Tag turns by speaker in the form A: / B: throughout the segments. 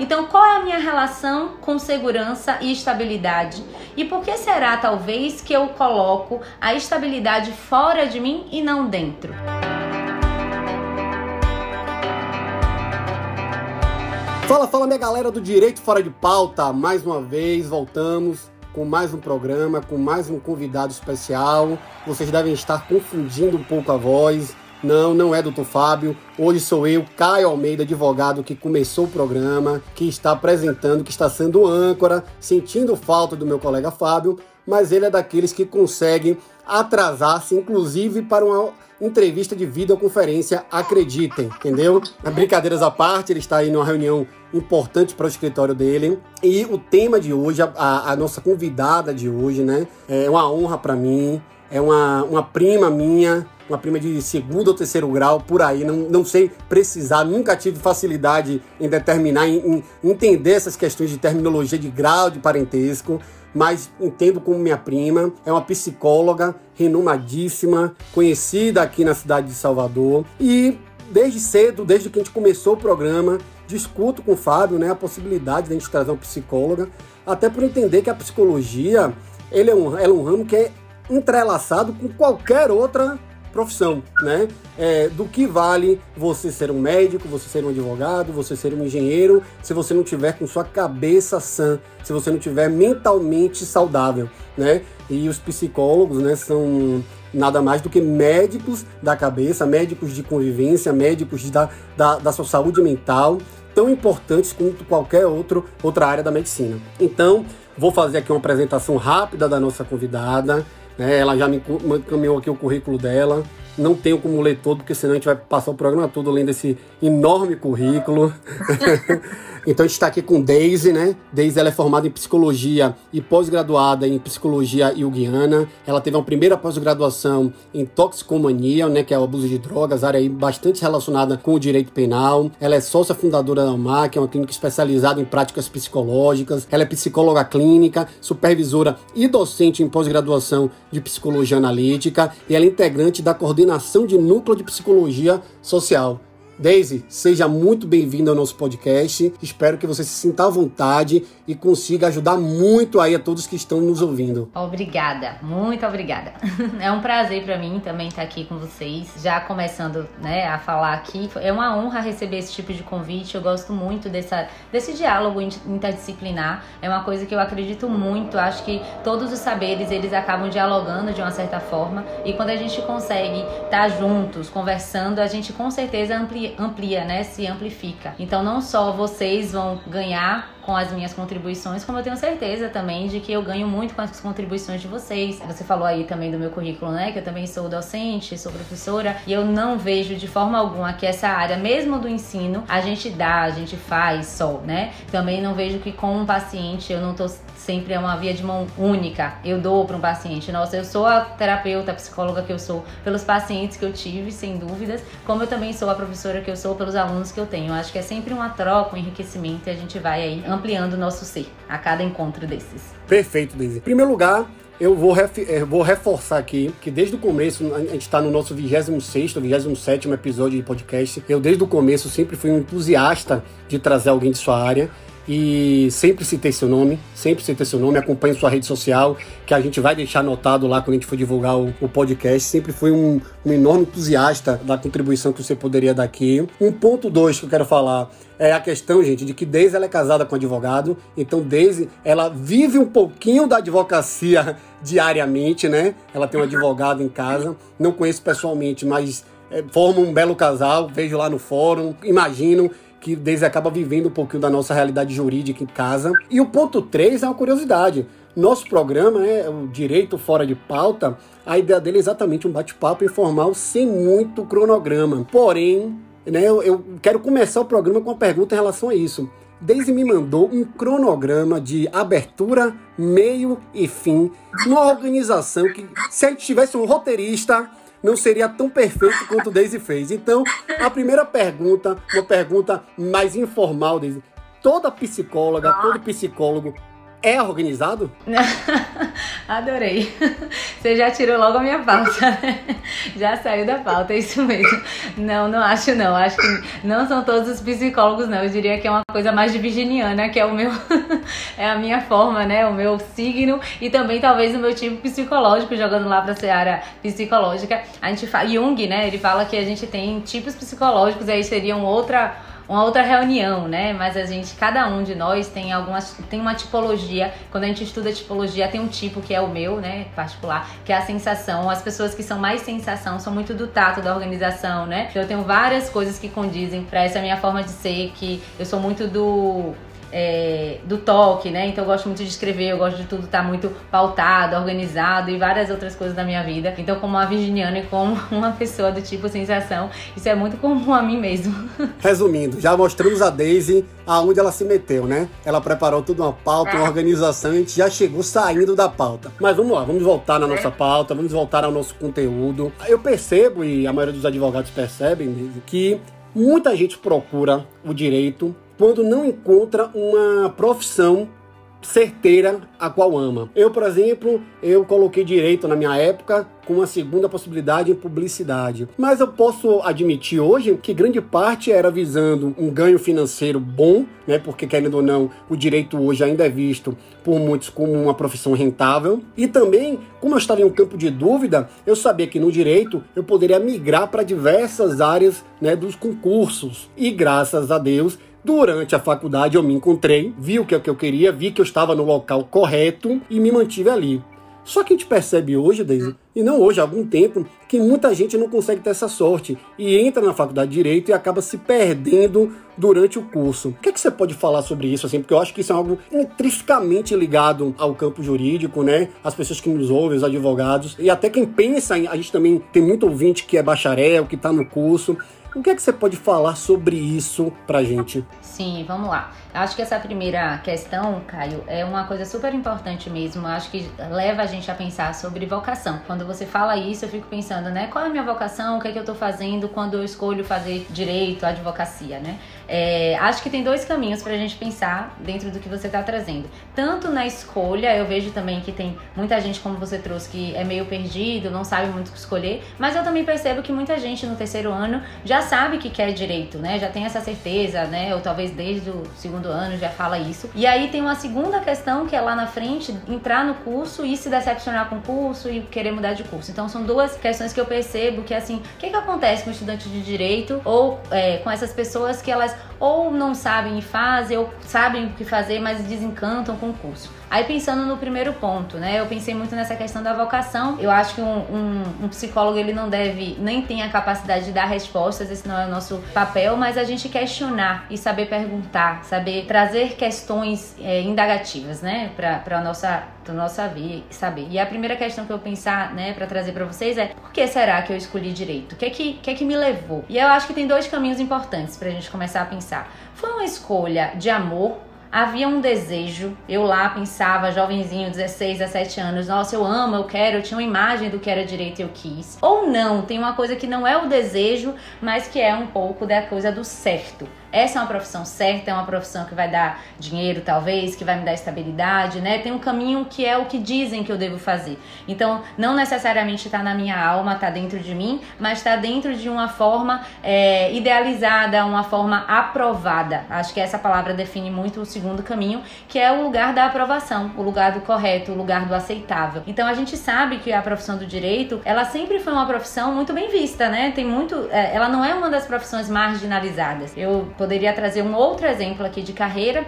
A: Então, qual é a minha relação com segurança e estabilidade? E por que será, talvez, que eu coloco a estabilidade fora de mim e não dentro?
B: Fala, fala minha galera do Direito Fora de Pauta. Mais uma vez voltamos com mais um programa, com mais um convidado especial. Vocês devem estar confundindo um pouco a voz. Não, não é doutor Fábio. Hoje sou eu, Caio Almeida, advogado que começou o programa, que está apresentando, que está sendo âncora, sentindo falta do meu colega Fábio, mas ele é daqueles que conseguem atrasar-se, inclusive para uma entrevista de videoconferência, acreditem, entendeu? Brincadeiras à parte, ele está aí numa reunião importante para o escritório dele. E o tema de hoje, a, a nossa convidada de hoje, né? É uma honra para mim, é uma, uma prima minha, uma prima de segundo ou terceiro grau, por aí, não, não sei precisar, nunca tive facilidade em determinar, em, em entender essas questões de terminologia de grau de parentesco, mas entendo como minha prima, é uma psicóloga renomadíssima, conhecida aqui na cidade de Salvador. E desde cedo, desde que a gente começou o programa, discuto com o Fábio né, a possibilidade de a gente trazer uma psicóloga, até por entender que a psicologia ele é, um, ela é um ramo que é entrelaçado com qualquer outra profissão, né? É, do que vale você ser um médico, você ser um advogado, você ser um engenheiro, se você não tiver com sua cabeça sã, se você não tiver mentalmente saudável, né? E os psicólogos, né, são nada mais do que médicos da cabeça, médicos de convivência, médicos de, da, da, da sua saúde mental, tão importantes quanto qualquer outro, outra área da medicina. Então, vou fazer aqui uma apresentação rápida da nossa convidada. Né? Ela já me encaminhou aqui o currículo dela. Não tenho como ler todo, porque senão a gente vai passar o programa todo lendo esse enorme currículo. Então a gente está aqui com Daisy, né? Daisy ela é formada em psicologia e pós-graduada em psicologia junguiana. Ela teve uma primeira pós-graduação em toxicomania, né? Que é o abuso de drogas, área aí bastante relacionada com o direito penal. Ela é sócia fundadora da UMAC, é uma clínica especializada em práticas psicológicas. Ela é psicóloga clínica, supervisora e docente em pós-graduação de psicologia analítica. E ela é integrante da coordenação de núcleo de psicologia social. Daisy, seja muito bem-vindo ao nosso podcast. Espero que você se sinta à vontade e consiga ajudar muito aí a todos que estão nos ouvindo.
A: Obrigada, muito obrigada. É um prazer para mim também estar aqui com vocês. Já começando, né, a falar aqui, é uma honra receber esse tipo de convite. Eu gosto muito dessa, desse diálogo interdisciplinar. É uma coisa que eu acredito muito. Acho que todos os saberes eles acabam dialogando de uma certa forma e quando a gente consegue estar juntos, conversando, a gente com certeza amplia amplia, né? Se amplifica. Então não só vocês vão ganhar com as minhas contribuições, como eu tenho certeza também de que eu ganho muito com as contribuições de vocês. Você falou aí também do meu currículo, né? Que eu também sou docente, sou professora, e eu não vejo de forma alguma que essa área, mesmo do ensino, a gente dá, a gente faz só, né? Também não vejo que com um paciente eu não tô sempre é uma via de mão única. Eu dou para um paciente. Nossa, eu sou a terapeuta, a psicóloga que eu sou pelos pacientes que eu tive, sem dúvidas, como eu também sou a professora que eu sou pelos alunos que eu tenho. Acho que é sempre uma troca, um enriquecimento e a gente vai aí ampliando o nosso ser a cada encontro desses.
B: Perfeito, Daisy. Em primeiro lugar, eu vou, eu vou reforçar aqui que desde o começo, a gente está no nosso 26, 27 episódio de podcast. Eu, desde o começo, sempre fui um entusiasta de trazer alguém de sua área e sempre citei seu nome, sempre citei seu nome, acompanhe sua rede social, que a gente vai deixar anotado lá quando a gente for divulgar o, o podcast. Sempre fui um, um, enorme entusiasta da contribuição que você poderia dar aqui. Um ponto dois que eu quero falar é a questão, gente, de que Daisy ela é casada com um advogado, então Daisy ela vive um pouquinho da advocacia diariamente, né? Ela tem um advogado em casa, não conheço pessoalmente, mas é, forma um belo casal, vejo lá no fórum, imagino que desde acaba vivendo um pouquinho da nossa realidade jurídica em casa. E o ponto 3 é uma curiosidade. Nosso programa é o Direito Fora de Pauta. A ideia dele é exatamente um bate-papo informal sem muito cronograma. Porém, né, eu, eu quero começar o programa com uma pergunta em relação a isso. Daisy me mandou um cronograma de abertura, meio e fim, uma organização que, se a gente tivesse um roteirista, não seria tão perfeito quanto o Daisy fez. Então, a primeira pergunta, uma pergunta mais informal, Daisy. Toda psicóloga, todo psicólogo é organizado?
A: Adorei. Você já tirou logo a minha pauta. Né? Já saiu da pauta, é isso mesmo. Não, não acho não. Acho que não são todos os psicólogos, não. Eu diria que é uma coisa mais de virginiana, que é o meu. é a minha forma, né? O meu signo e também talvez o meu tipo psicológico, jogando lá pra seara psicológica. A gente fala. Jung, né? Ele fala que a gente tem tipos psicológicos, aí seriam outra uma outra reunião, né? Mas a gente, cada um de nós tem algumas, tem uma tipologia. Quando a gente estuda tipologia, tem um tipo que é o meu, né? Particular, que é a sensação. As pessoas que são mais sensação são muito do tato da organização, né? Eu tenho várias coisas que condizem para essa minha forma de ser, que eu sou muito do é, do toque, né? Então eu gosto muito de escrever, eu gosto de tudo estar tá muito pautado, organizado e várias outras coisas da minha vida. Então, como uma virginiana e como uma pessoa do tipo sensação, isso é muito comum a mim mesmo.
B: Resumindo, já mostramos a Daisy aonde ela se meteu, né? Ela preparou tudo uma pauta, uma organização e a gente já chegou saindo da pauta. Mas vamos lá, vamos voltar na nossa pauta, vamos voltar ao nosso conteúdo. Eu percebo, e a maioria dos advogados percebem, que muita gente procura o direito quando não encontra uma profissão certeira a qual ama. Eu, por exemplo, eu coloquei direito na minha época com uma segunda possibilidade em publicidade. Mas eu posso admitir hoje que grande parte era visando um ganho financeiro bom, né? Porque querendo ou não, o direito hoje ainda é visto por muitos como uma profissão rentável. E também, como eu estava em um campo de dúvida, eu sabia que no direito eu poderia migrar para diversas áreas, né, dos concursos. E graças a Deus, Durante a faculdade eu me encontrei, vi o que, é que eu queria, vi que eu estava no local correto e me mantive ali. Só que a gente percebe hoje, Daisy, e não hoje, há algum tempo, que muita gente não consegue ter essa sorte e entra na faculdade de Direito e acaba se perdendo durante o curso. O que, é que você pode falar sobre isso, assim? Porque eu acho que isso é algo intrinsecamente ligado ao campo jurídico, né? As pessoas que nos ouvem, os advogados, e até quem pensa. A gente também tem muito ouvinte que é bacharel, que está no curso. O que é que você pode falar sobre isso pra gente?
A: Sim, vamos lá. Acho que essa primeira questão, Caio, é uma coisa super importante mesmo. Acho que leva a gente a pensar sobre vocação. Quando você fala isso, eu fico pensando, né? Qual é a minha vocação? O que é que eu tô fazendo quando eu escolho fazer direito, advocacia, né? É, acho que tem dois caminhos para a gente pensar dentro do que você está trazendo. Tanto na escolha, eu vejo também que tem muita gente, como você trouxe, que é meio perdido, não sabe muito o que escolher, mas eu também percebo que muita gente no terceiro ano já sabe que quer direito, né? Já tem essa certeza, né? Ou talvez desde o segundo ano já fala isso. E aí tem uma segunda questão que é lá na frente entrar no curso e se decepcionar com o curso e querer mudar de curso. Então são duas questões que eu percebo que assim, o que, que acontece com o estudante de direito ou é, com essas pessoas que elas ou não sabem e fazem, ou sabem o que fazer, mas desencantam com o curso. Aí pensando no primeiro ponto, né? Eu pensei muito nessa questão da vocação. Eu acho que um, um, um, psicólogo ele não deve, nem tem a capacidade de dar respostas, esse não é o nosso papel, mas a gente questionar e saber perguntar, saber trazer questões é, indagativas, né? Para a nossa do nosso saber. E a primeira questão que eu pensar, né, para trazer para vocês é: por que será que eu escolhi direito? O que é que, que é que me levou? E eu acho que tem dois caminhos importantes pra gente começar a pensar. Foi uma escolha de amor havia um desejo. Eu lá pensava, jovenzinho, 16, 17 anos, nossa, eu amo, eu quero, eu tinha uma imagem do que era direito e eu quis. Ou não, tem uma coisa que não é o desejo, mas que é um pouco da coisa do certo essa é uma profissão certa, é uma profissão que vai dar dinheiro, talvez, que vai me dar estabilidade, né? Tem um caminho que é o que dizem que eu devo fazer. Então, não necessariamente está na minha alma, está dentro de mim, mas está dentro de uma forma é, idealizada, uma forma aprovada. Acho que essa palavra define muito o segundo caminho, que é o lugar da aprovação, o lugar do correto, o lugar do aceitável. Então, a gente sabe que a profissão do direito, ela sempre foi uma profissão muito bem vista, né? Tem muito, é, ela não é uma das profissões marginalizadas. Eu poderia trazer um outro exemplo aqui de carreira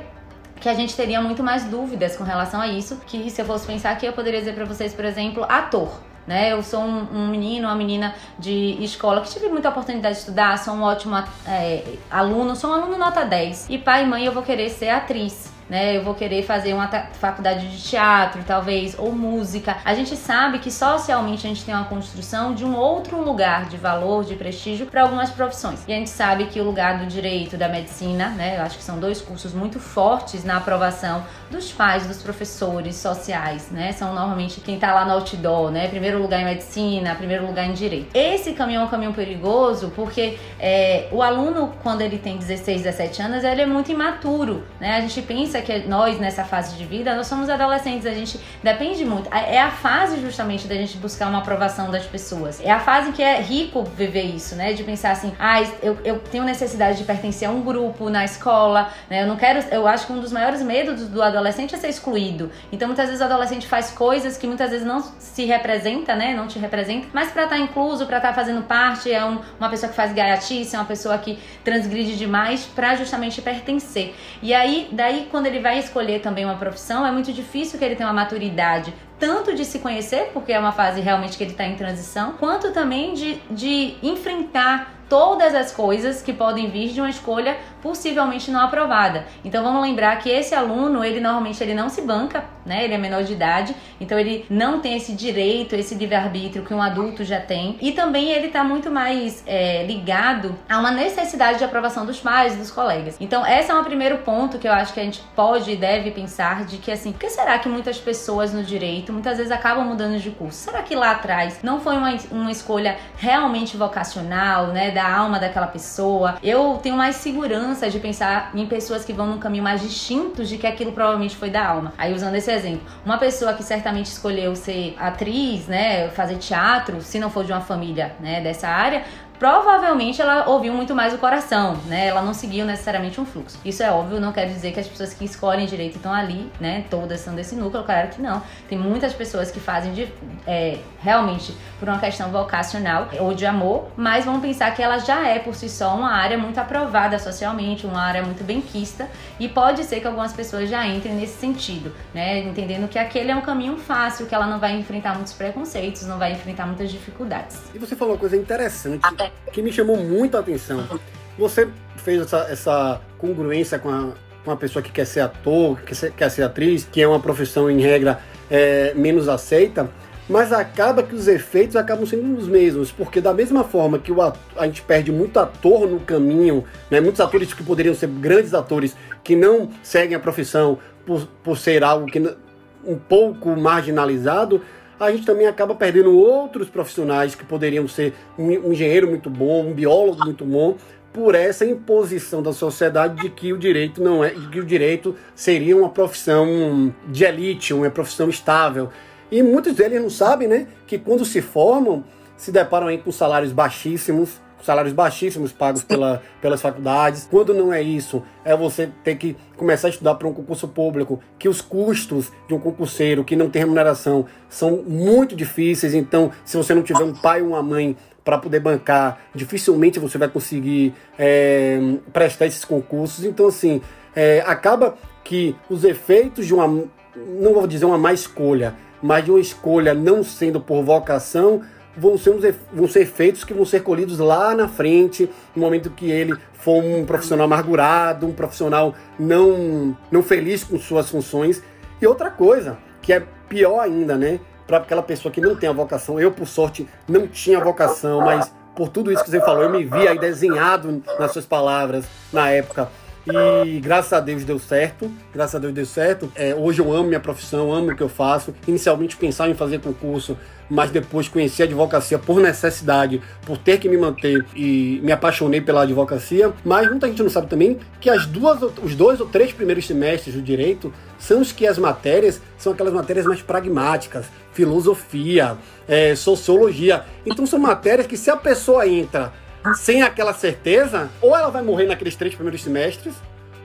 A: que a gente teria muito mais dúvidas com relação a isso, que se eu fosse pensar aqui, eu poderia dizer para vocês, por exemplo, ator. Né? Eu sou um, um, menino, uma menina de escola que tive muita oportunidade de estudar, sou um ótimo é, aluno, sou um aluno nota 10. E pai e mãe eu vou querer ser atriz né? Eu vou querer fazer uma faculdade de teatro, talvez, ou música. A gente sabe que socialmente a gente tem uma construção de um outro lugar de valor, de prestígio para algumas profissões. E a gente sabe que o lugar do direito, da medicina, né? Eu acho que são dois cursos muito fortes na aprovação dos pais, dos professores sociais, né? São normalmente quem tá lá no outdoor, né? Primeiro lugar em medicina, primeiro lugar em direito. Esse caminho é um caminho perigoso porque é, o aluno, quando ele tem 16, 17 anos, ele é muito imaturo, né? A gente pensa pensa que nós, nessa fase de vida, nós somos adolescentes, a gente depende muito. É a fase justamente da gente buscar uma aprovação das pessoas. É a fase que é rico viver isso, né? De pensar assim, ah, eu, eu tenho necessidade de pertencer a um grupo na escola, né? Eu não quero. Eu acho que um dos maiores medos do adolescente é ser excluído. Então, muitas vezes o adolescente faz coisas que muitas vezes não se representa, né? Não te representa, mas para estar tá incluso, para estar tá fazendo parte, é um, uma pessoa que faz gaiatice, é uma pessoa que transgride demais para justamente pertencer. E aí, daí, quando ele vai escolher também uma profissão, é muito difícil que ele tenha uma maturidade tanto de se conhecer, porque é uma fase realmente que ele está em transição, quanto também de, de enfrentar todas as coisas que podem vir de uma escolha possivelmente não aprovada. Então vamos lembrar que esse aluno, ele normalmente ele não se banca, né? Ele é menor de idade, então ele não tem esse direito, esse livre-arbítrio que um adulto já tem. E também ele está muito mais é, ligado a uma necessidade de aprovação dos pais, dos colegas. Então esse é um primeiro ponto que eu acho que a gente pode e deve pensar de que assim, por que será que muitas pessoas no direito muitas vezes acabam mudando de curso? Será que lá atrás não foi uma, uma escolha realmente vocacional, né? Da alma daquela pessoa? Eu tenho mais segurança de pensar em pessoas que vão num caminho mais distinto de que aquilo provavelmente foi da alma. Aí usando esse exemplo, uma pessoa que certamente escolheu ser atriz, né, fazer teatro, se não for de uma família, né, dessa área, provavelmente ela ouviu muito mais o coração, né? Ela não seguiu necessariamente um fluxo. Isso é óbvio, não quer dizer que as pessoas que escolhem direito estão ali, né? Todas são desse núcleo, claro que não. Tem muitas pessoas que fazem de, é, realmente por uma questão vocacional ou de amor, mas vamos pensar que ela já é por si só uma área muito aprovada socialmente, uma área muito benquista e pode ser que algumas pessoas já entrem nesse sentido, né? Entendendo que aquele é um caminho fácil, que ela não vai enfrentar muitos preconceitos, não vai enfrentar muitas dificuldades.
B: E você falou uma coisa interessante que me chamou muito a atenção. Você fez essa, essa congruência com a, pessoa que quer ser ator, que quer ser, quer ser atriz, que é uma profissão, em regra, é, menos aceita, mas acaba que os efeitos acabam sendo os mesmos, porque da mesma forma que o ator, a gente perde muito ator no caminho, né, muitos atores que poderiam ser grandes atores, que não seguem a profissão por, por ser algo que um pouco marginalizado, a gente também acaba perdendo outros profissionais que poderiam ser um, engenheiro muito bom, um biólogo muito bom, por essa imposição da sociedade de que o direito não é, de que o direito seria uma profissão de elite, uma profissão estável. E muitos deles não sabem, né, que quando se formam, se deparam aí com salários baixíssimos, salários baixíssimos pagos pela, pelas faculdades. Quando não é isso, é você ter que começar a estudar para um concurso público, que os custos de um concurseiro que não tem remuneração são muito difíceis. Então, se você não tiver um pai ou uma mãe para poder bancar, dificilmente você vai conseguir é, prestar esses concursos. Então, assim, é, acaba que os efeitos de uma, não vou dizer uma má escolha, mas de uma escolha não sendo por vocação, vão ser, uns, vão ser efeitos que vão ser colhidos lá na frente, no momento que ele for um profissional amargurado, um profissional não, não feliz com suas funções. E outra coisa, que é pior ainda, né? Para aquela pessoa que não tem a vocação, eu, por sorte, não tinha vocação, mas por tudo isso que você falou, eu me vi aí desenhado nas suas palavras na época. E graças a Deus deu certo. Graças a Deus deu certo. É, hoje eu amo minha profissão, amo o que eu faço. Inicialmente pensava em fazer concurso mas depois conheci a advocacia por necessidade, por ter que me manter e me apaixonei pela advocacia. Mas muita gente não sabe também que as duas, os dois ou três primeiros semestres do direito são os que as matérias são aquelas matérias mais pragmáticas, filosofia, é, sociologia. Então são matérias que se a pessoa entra sem aquela certeza, ou ela vai morrer naqueles três primeiros semestres,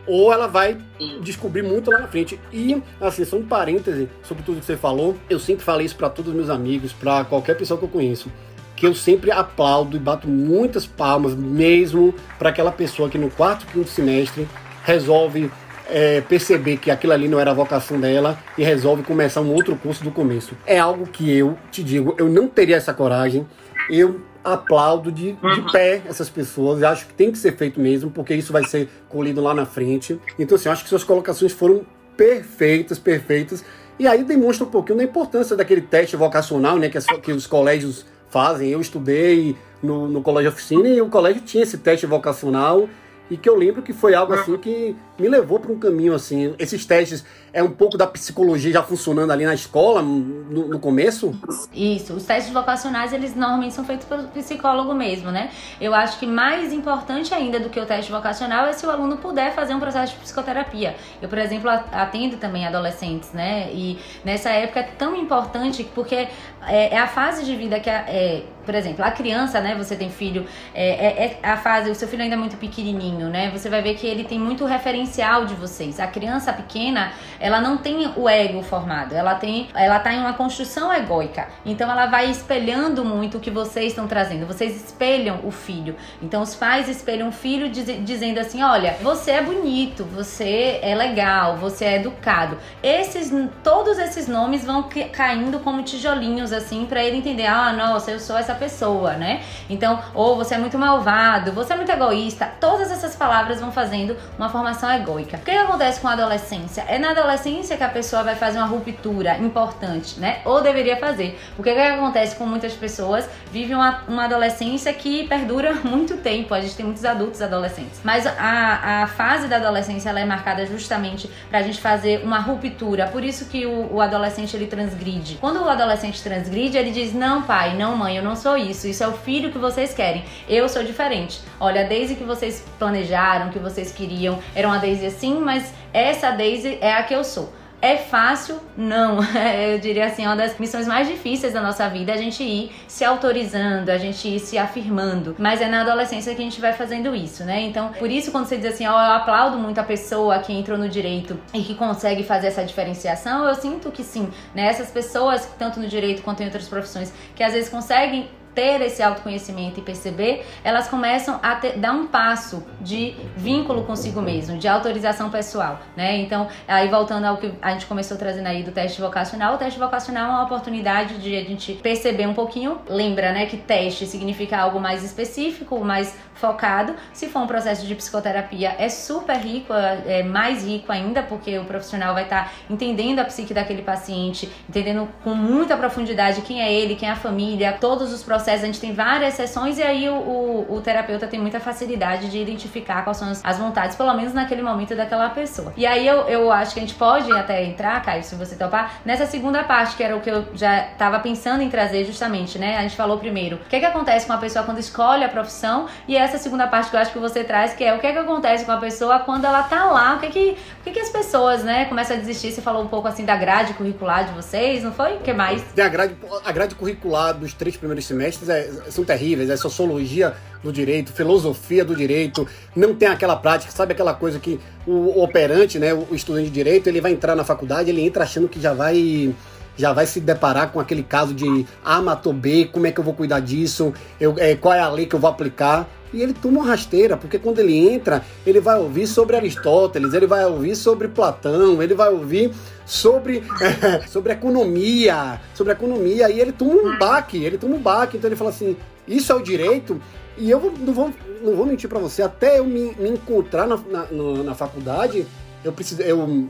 B: ou ela vai descobrir muito lá na frente. E, assim, só um parêntese sobre tudo que você falou, eu sempre falei isso para todos os meus amigos, para qualquer pessoa que eu conheço, que eu sempre aplaudo e bato muitas palmas mesmo para aquela pessoa que no quarto, quinto semestre resolve é, perceber que aquilo ali não era a vocação dela e resolve começar um outro curso do começo. É algo que eu te digo, eu não teria essa coragem. Eu aplaudo de, de uhum. pé essas pessoas. Eu acho que tem que ser feito mesmo, porque isso vai ser colhido lá na frente. Então, assim, eu acho que suas colocações foram perfeitas, perfeitas. E aí demonstra um pouquinho da importância daquele teste vocacional, né, que, as, que os colégios fazem. Eu estudei no, no colégio oficina e o colégio tinha esse teste vocacional e que eu lembro que foi algo assim que me levou para um caminho assim. Esses testes é um pouco da psicologia já funcionando ali na escola no, no, começo?
A: Isso, os testes vocacionais eles normalmente são feitos pelo psicólogo mesmo, né? Eu acho que mais importante ainda do que o teste vocacional é se o aluno puder fazer um processo de psicoterapia. Eu, por exemplo, atendo também adolescentes, né? E nessa época é tão importante porque é, é a fase de vida que a, é, por exemplo, a criança, né? Você tem filho, é, é, é, a fase, o seu filho ainda é muito pequenininho, né? Você vai ver que ele tem muito referencial de vocês. A criança pequena, ela não tem o ego formado, ela tem, ela tá em uma construção egóica. Então ela vai espelhando muito o que vocês estão trazendo. Vocês espelham o filho. Então os pais espelham o filho diz, dizendo assim: olha, você é bonito, você é legal, você é educado. Esses, todos esses nomes vão caindo como tijolinhos assim para ele entender: ah, nossa, eu sou essa pessoa, né? Então, ou você é muito malvado, você é muito egoísta. Todas essas palavras vão fazendo uma formação egóica. O que acontece com a adolescência? É na adolescência que a pessoa vai fazer uma ruptura importante, né? Ou deveria fazer. Porque o que, que acontece com muitas pessoas? Vive uma, uma adolescência que perdura muito tempo. A gente tem muitos adultos adolescentes. Mas a, a fase da adolescência ela é marcada justamente pra gente fazer uma ruptura. Por isso que o, o adolescente ele transgride. Quando o adolescente transgride, ele diz: Não, pai, não, mãe, eu não sou isso. Isso é o filho que vocês querem. Eu sou diferente. Olha, Daisy que vocês planejaram, que vocês queriam, era uma Daisy assim, mas essa Daisy é a que eu sou. É fácil? Não. Eu diria assim, uma das missões mais difíceis da nossa vida é a gente ir se autorizando, a gente ir se afirmando. Mas é na adolescência que a gente vai fazendo isso, né? Então, por isso, quando você diz assim, ó, oh, eu aplaudo muito a pessoa que entrou no direito e que consegue fazer essa diferenciação, eu sinto que sim, né? Essas pessoas, tanto no direito quanto em outras profissões, que às vezes conseguem ter esse autoconhecimento e perceber, elas começam a ter, dar um passo de vínculo consigo mesmo, de autorização pessoal, né? Então, aí voltando ao que a gente começou trazendo aí do teste vocacional, o teste vocacional é uma oportunidade de a gente perceber um pouquinho, lembra, né, que teste significa algo mais específico, mais focado. Se for um processo de psicoterapia, é super rico, é, mais rico ainda, porque o profissional vai estar tá entendendo a psique daquele paciente, entendendo com muita profundidade quem é ele, quem é a família, todos os processos. A gente tem várias sessões e aí o, o, o terapeuta tem muita facilidade de identificar quais são as vontades, pelo menos naquele momento daquela pessoa. E aí eu, eu acho que a gente pode até entrar, Caio, se você topar, nessa segunda parte, que era o que eu já estava pensando em trazer justamente, né? A gente falou primeiro, o que, é que acontece com a pessoa quando escolhe a profissão e essa segunda parte que eu acho que você traz, que é o que é que acontece com a pessoa quando ela tá lá, o que é que, o que, é que as pessoas, né, começam a desistir. Você falou um pouco assim da grade curricular de vocês, não foi? O que mais?
B: A grade, a grade curricular dos três primeiros semestres é, são terríveis, é sociologia do direito, filosofia do direito, não tem aquela prática, sabe aquela coisa que o operante, né, o estudante de direito, ele vai entrar na faculdade, ele entra achando que já vai já vai se deparar com aquele caso de A matou B, como é que eu vou cuidar disso, eu, é, qual é a lei que eu vou aplicar. E ele toma uma rasteira, porque quando ele entra, ele vai ouvir sobre Aristóteles, ele vai ouvir sobre Platão, ele vai ouvir sobre, é, sobre economia, sobre economia, e ele toma um baque, ele toma um baque, então ele fala assim, isso é o direito, e eu não vou, não vou mentir para você, até eu me, me encontrar na, na, na, faculdade, eu preciso, eu,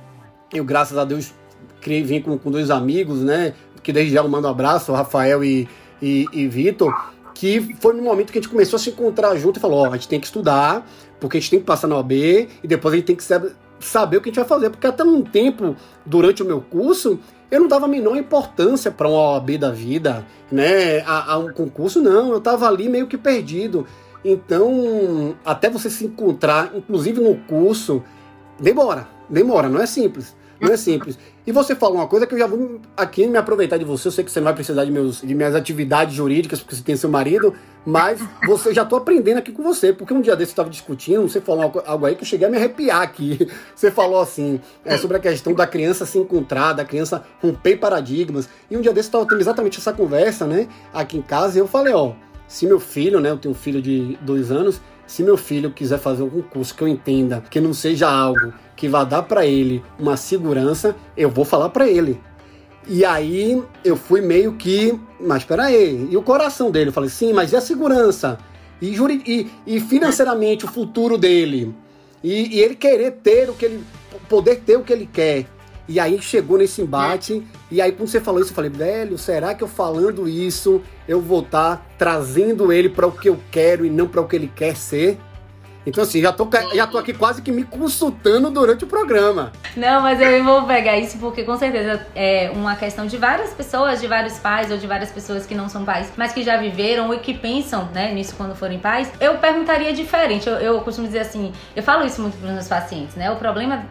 B: eu graças a Deus criei vínculo com dois amigos, né? Que desde já eu mando um abraço, Rafael e, e, e Vitor, que foi no momento que a gente começou a se encontrar junto e falou: ó, a gente tem que estudar, porque a gente tem que passar na OAB e depois a gente tem que saber, saber o que a gente vai fazer. Porque até um tempo, durante o meu curso, eu não dava a menor importância para uma OAB da vida, né? A, a um concurso, não. Eu estava ali meio que perdido. Então, até você se encontrar, inclusive no curso, demora, demora, não é simples. Não é simples. E você falou uma coisa que eu já vou aqui me aproveitar de você. Eu sei que você não vai precisar de, meus, de minhas atividades jurídicas, porque você tem seu marido, mas você já estou aprendendo aqui com você. Porque um dia desse eu estava discutindo, você falou algo aí que eu cheguei a me arrepiar aqui. Você falou assim, é, sobre a questão da criança se encontrar, da criança romper paradigmas. E um dia desse eu estava tendo exatamente essa conversa, né, aqui em casa, e eu falei, ó, se meu filho, né, eu tenho um filho de dois anos, se meu filho quiser fazer algum curso que eu entenda que não seja algo que vá dar para ele uma segurança, eu vou falar para ele. E aí eu fui meio que, mas espera aí, e o coração dele? Eu falei, sim, mas e a segurança? E, e, e financeiramente o futuro dele? E, e, ele querer ter o que ele, poder ter o que ele quer. E aí chegou nesse embate, e aí quando você falou isso, eu falei, velho, será que eu falando isso, eu vou estar tá trazendo ele para o que eu quero e não para o que ele quer ser? Então, assim, já tô, já tô aqui quase que me consultando durante o programa.
A: Não, mas eu vou pegar isso porque com certeza é uma questão de várias pessoas, de vários pais ou de várias pessoas que não são pais, mas que já viveram e que pensam né, nisso quando forem pais. Eu perguntaria diferente. Eu, eu costumo dizer assim, eu falo isso muito para os meus pacientes, né? O problema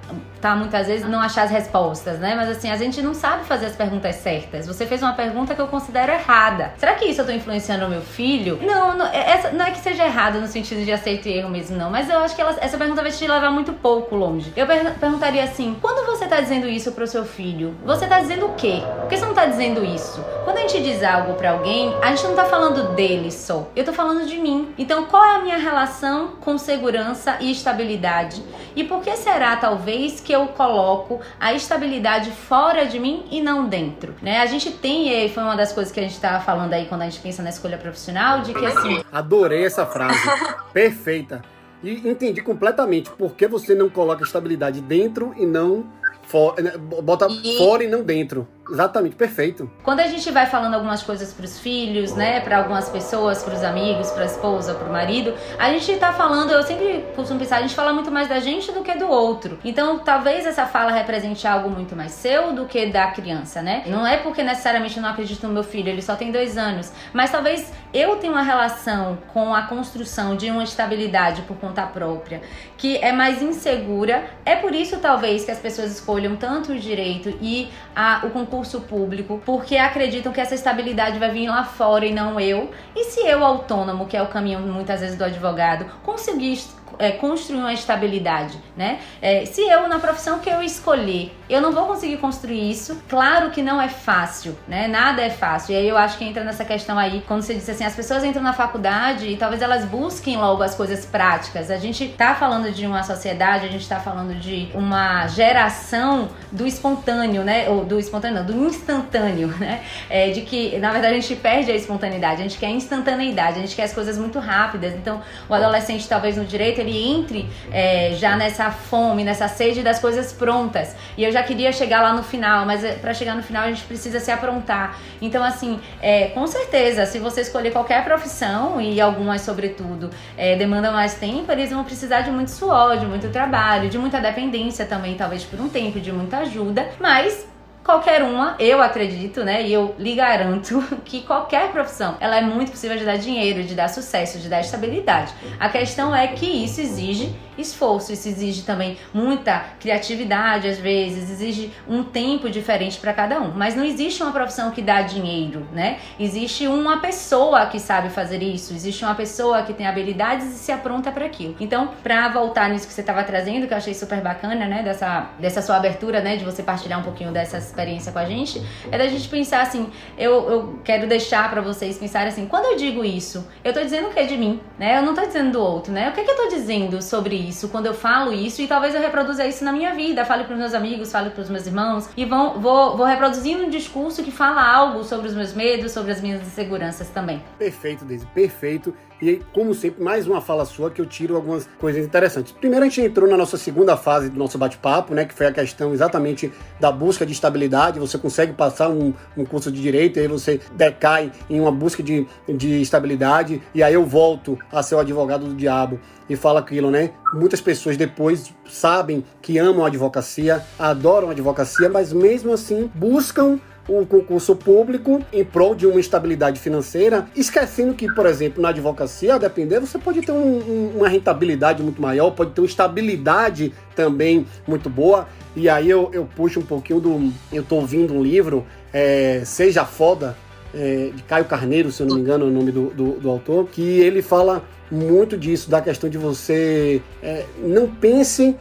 A: tá muitas vezes não achar as respostas, né? Mas assim, a gente não sabe fazer as perguntas certas. Você fez uma pergunta que eu considero errada. Será que isso eu tô influenciando o meu filho? Não, não, é, essa, não é que seja errado no sentido de aceito e erro mesmo, não. Mas eu acho que ela, essa pergunta vai te levar muito pouco longe. Eu per perguntaria assim: quando você tá dizendo isso pro seu filho, você tá dizendo o quê? Por que você não tá dizendo isso? Quando a gente diz algo para alguém, a gente não tá falando dele só. Eu tô falando de mim. Então, qual é a minha relação com segurança e estabilidade? E por que será, talvez, que eu coloco a estabilidade fora de mim e não dentro? Né? A gente tem, e foi uma das coisas que a gente tava falando aí quando a gente pensa na escolha profissional, de que assim.
B: Adorei essa frase. Perfeita. E entendi completamente por que você não coloca estabilidade dentro e não for, né, bota e... fora e não dentro. Exatamente, perfeito.
A: Quando a gente vai falando algumas coisas para os filhos, né, para algumas pessoas, para os amigos, para a esposa, para o marido, a gente tá falando, eu sempre costumo pensar, a gente fala muito mais da gente do que do outro. Então, talvez essa fala represente algo muito mais seu do que da criança, né? Não é porque necessariamente eu não acredito no meu filho, ele só tem dois anos, mas talvez eu tenha uma relação com a construção de uma estabilidade por conta própria que é mais insegura. É por isso, talvez, que as pessoas escolham tanto o direito e a, o concurso concurso público porque acreditam que essa estabilidade vai vir lá fora e não eu. E se eu, autônomo, que é o caminho muitas vezes do advogado, conseguir é, construir uma estabilidade, né? É, se eu, na profissão que eu escolher, eu não vou conseguir construir isso, claro que não é fácil, né? Nada é fácil. E aí eu acho que entra nessa questão aí, quando você disse assim, as pessoas entram na faculdade e talvez elas busquem logo as coisas práticas. A gente tá falando de uma sociedade, a gente tá falando de uma geração do espontâneo, né? Ou do espontâneo, não, do instantâneo, né? É, de que, na verdade, a gente perde a espontaneidade, a gente quer instantaneidade, a gente quer as coisas muito rápidas. Então, o adolescente, talvez no direito, ele entre é, já nessa fome, nessa sede das coisas prontas. E eu já queria chegar lá no final, mas é, para chegar no final a gente precisa se aprontar. Então, assim, é, com certeza, se você escolher qualquer profissão, e algumas, sobretudo, é, demandam mais tempo, eles vão precisar de muito suor, de muito trabalho, de muita dependência também, talvez por um tempo, de muita ajuda, mas qualquer uma, eu acredito, né? E eu lhe garanto que qualquer profissão, ela é muito possível de dar dinheiro, de dar sucesso, de dar estabilidade. A questão é que isso exige esforço, isso exige também muita criatividade, às vezes, exige um tempo diferente para cada um. Mas não existe uma profissão que dá dinheiro, né? Existe uma pessoa que sabe fazer isso, existe uma pessoa que tem habilidades e se apronta para aquilo. Então, para voltar nisso que você estava trazendo, que eu achei super bacana, né? Dessa, dessa sua abertura, né? De você partilhar um pouquinho dessas experiência com a gente, é da gente pensar assim, eu, eu quero deixar para vocês pensarem assim, quando eu digo isso, eu tô dizendo o que é de mim, né? Eu não tô dizendo do outro, né? O que que eu tô dizendo sobre isso quando eu falo isso e talvez eu reproduza isso na minha vida, fale pros meus amigos, fale pros meus irmãos e vão, vou, vou reproduzindo um discurso que fala algo sobre os meus medos, sobre as minhas inseguranças também.
B: Perfeito, Deise, perfeito. E, como sempre, mais uma fala sua que eu tiro algumas coisas interessantes. Primeiro, a gente entrou na nossa segunda fase do nosso bate-papo, né? Que foi a questão exatamente da busca de estabilidade. Você consegue passar um, um curso de direito, e aí você decai em uma busca de, de estabilidade. E aí eu volto a ser o advogado do diabo e falo aquilo, né? Muitas pessoas depois sabem que amam a advocacia, adoram a advocacia, mas mesmo assim buscam um concurso público em prol de uma estabilidade financeira, esquecendo que, por exemplo, na advocacia, a depender, você pode ter um, um, uma rentabilidade muito maior, pode ter uma estabilidade também muito boa. E aí eu, eu puxo um pouquinho do. Eu estou ouvindo um livro, é, Seja Foda, é, de Caio Carneiro, se eu não me engano é o nome do, do, do autor, que ele fala muito disso, da questão de você é, não pense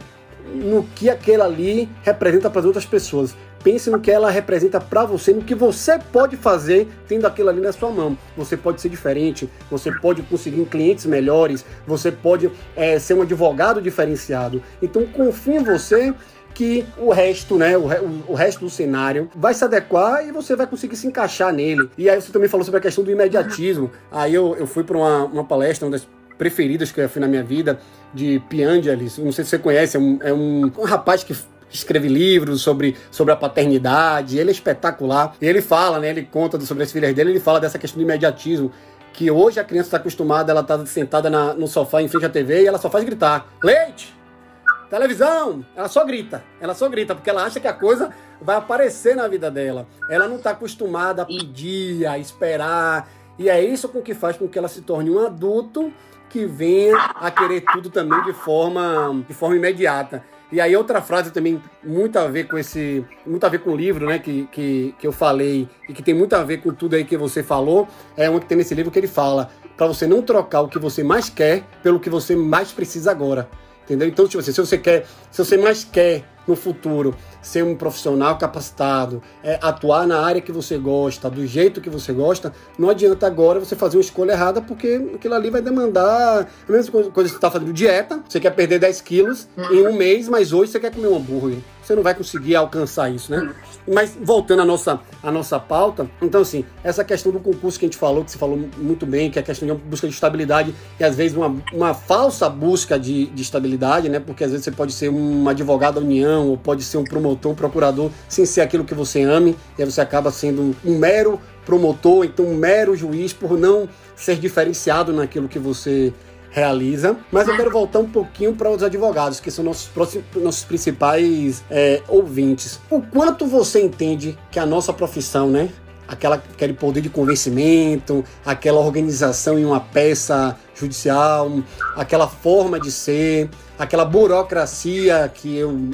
B: no que aquele ali representa para as outras pessoas pense no que ela representa para você, no que você pode fazer tendo aquilo ali na sua mão. Você pode ser diferente, você pode conseguir clientes melhores, você pode é, ser um advogado diferenciado. Então confie em você que o resto, né, o, o, resto do cenário vai se adequar e você vai conseguir se encaixar nele. E aí você também falou sobre a questão do imediatismo. Aí eu, eu fui para uma, uma palestra, uma das preferidas que eu fui na minha vida, de Piangelis. Não sei se você conhece, é um, é um, um rapaz que escreve livros sobre, sobre a paternidade, ele é espetacular. Ele fala, né? Ele conta sobre as filhas dele, ele fala dessa questão do imediatismo. que hoje a criança está acostumada, ela está sentada na, no sofá em frente à TV e ela só faz gritar: leite! Televisão! Ela só grita, ela só grita, porque ela acha que a coisa vai aparecer na vida dela. Ela não está acostumada a pedir, a esperar. E é isso com que faz com que ela se torne um adulto que venha a querer tudo também de forma, de forma imediata. E aí outra frase também muito a ver com esse, muito a ver com o livro, né, que, que, que eu falei e que tem muito a ver com tudo aí que você falou, é uma que tem nesse livro que ele fala para você não trocar o que você mais quer pelo que você mais precisa agora. Entendeu? Então, tipo assim, se você quer, se você mais quer no futuro ser um profissional capacitado, é, atuar na área que você gosta, do jeito que você gosta, não adianta agora você fazer uma escolha errada, porque aquilo ali vai demandar a mesma coisa que você está fazendo dieta, você quer perder 10 quilos em um mês, mas hoje você quer comer um hambúrguer. Você não vai conseguir alcançar isso, né? Mas voltando à nossa, à nossa pauta, então assim, essa questão do concurso que a gente falou, que você falou muito bem, que é a questão de busca de estabilidade e às vezes uma, uma falsa busca de, de estabilidade, né? Porque às vezes você pode ser um advogado da União ou pode ser um promotor, um procurador, sem ser aquilo que você ame, e aí você acaba sendo um mero promotor, então um mero juiz por não ser diferenciado naquilo que você realiza. Mas eu quero voltar um pouquinho para os advogados, que são nossos, nossos principais é, ouvintes. O quanto você entende que a nossa profissão, né? Aquela, aquele poder de convencimento, aquela organização em uma peça judicial, aquela forma de ser, aquela burocracia que eu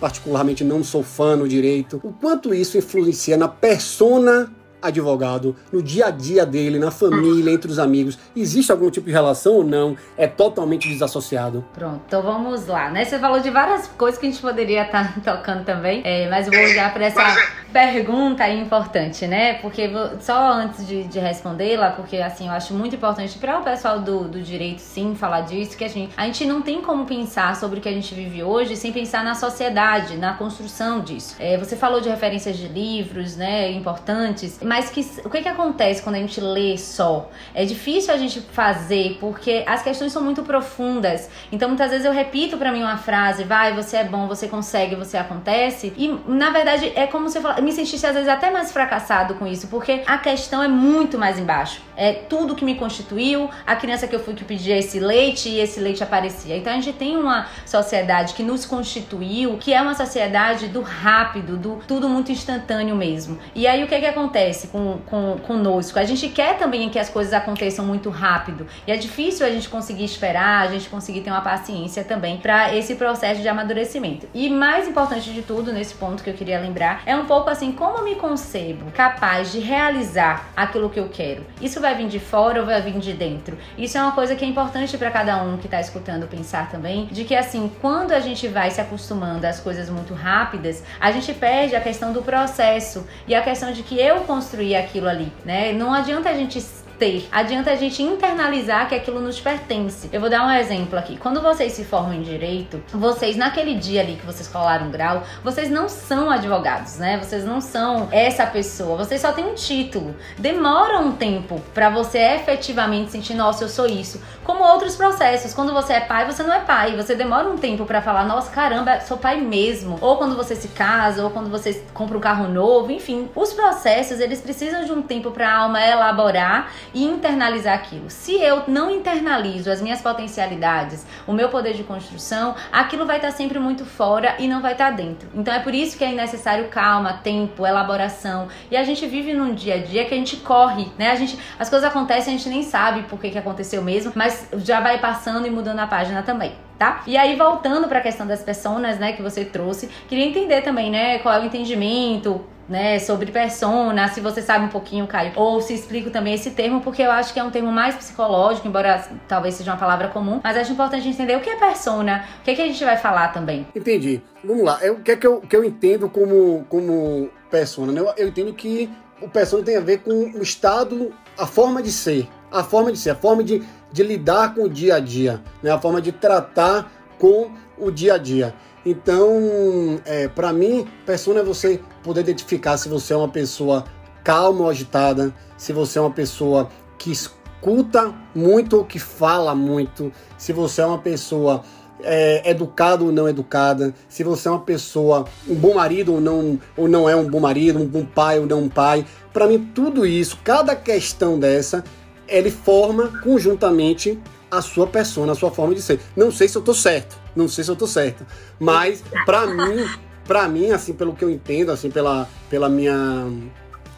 B: particularmente não sou fã no direito, o quanto isso influencia na persona advogado, no dia a dia dele, na família, entre os amigos, existe algum tipo de relação ou não? É totalmente desassociado?
A: Pronto, então vamos lá, né? Você falou de várias coisas que a gente poderia estar tá tocando também, é, mas eu vou olhar para essa pergunta importante, né? Porque vou, só antes de, de respondê-la, porque assim, eu acho muito importante para o pessoal do, do direito sim falar disso, que a gente, a gente não tem como pensar sobre o que a gente vive hoje sem pensar na sociedade, na construção disso. É, você falou de referências de livros, né, importantes, mas que, o que, que acontece quando a gente lê só? É difícil a gente fazer porque as questões são muito profundas. Então muitas vezes eu repito para mim uma frase, vai, você é bom, você consegue, você acontece. E na verdade é como se eu me sentisse às vezes até mais fracassado com isso, porque a questão é muito mais embaixo. É tudo que me constituiu, a criança que eu fui que pedia esse leite e esse leite aparecia. Então a gente tem uma sociedade que nos constituiu, que é uma sociedade do rápido, do tudo muito instantâneo mesmo. E aí o que que acontece? Com, com, conosco. A gente quer também que as coisas aconteçam muito rápido. E é difícil a gente conseguir esperar, a gente conseguir ter uma paciência também para esse processo de amadurecimento. E mais importante de tudo, nesse ponto que eu queria lembrar, é um pouco assim, como eu me concebo capaz de realizar aquilo que eu quero? Isso vai vir de fora ou vai vir de dentro? Isso é uma coisa que é importante para cada um que está escutando pensar também, de que assim, quando a gente vai se acostumando às coisas muito rápidas, a gente perde a questão do processo e a questão de que eu construí construir aquilo ali, né? Não adianta a gente ter. Adianta a gente internalizar que aquilo nos pertence. Eu vou dar um exemplo aqui. Quando vocês se formam em direito, vocês naquele dia ali que vocês colaram um grau, vocês não são advogados, né? Vocês não são essa pessoa. Vocês só têm um título. Demora um tempo para você efetivamente sentir, nossa, eu sou isso. Como outros processos, quando você é pai, você não é pai. Você demora um tempo para falar, nossa, caramba, sou pai mesmo. Ou quando você se casa, ou quando você compra um carro novo, enfim. Os processos, eles precisam de um tempo para a alma elaborar e internalizar aquilo. Se eu não internalizo as minhas potencialidades, o meu poder de construção, aquilo vai estar sempre muito fora e não vai estar dentro. Então é por isso que é necessário calma, tempo, elaboração. E a gente vive num dia a dia que a gente corre, né? A gente, as coisas acontecem, a gente nem sabe por que, que aconteceu mesmo, mas já vai passando e mudando a página também. Tá? E aí, voltando para a questão das pessoas, né, que você trouxe, queria entender também, né, qual é o entendimento, né, sobre persona, se você sabe um pouquinho, Caio, ou se explico também esse termo, porque eu acho que é um termo mais psicológico, embora talvez seja uma palavra comum, mas acho importante entender o que é persona, o que, é que a gente vai falar também.
B: Entendi. Vamos lá. O que é que eu, que eu entendo como, como persona, né? Eu, eu entendo que o persona tem a ver com o estado, a forma de ser, a forma de ser, a forma de, de lidar com o dia a dia, né? a forma de tratar com o dia a dia. Então, é, para mim, persona é você poder identificar se você é uma pessoa calma ou agitada, se você é uma pessoa que escuta muito ou que fala muito, se você é uma pessoa é, educada ou não educada, se você é uma pessoa, um bom marido ou não, ou não é um bom marido, um bom pai ou não um pai. Para mim, tudo isso, cada questão dessa ele forma conjuntamente a sua persona, a sua forma de ser. Não sei se eu tô certo, não sei se eu tô certo, mas para mim, para mim, assim, pelo que eu entendo, assim, pela, pela minha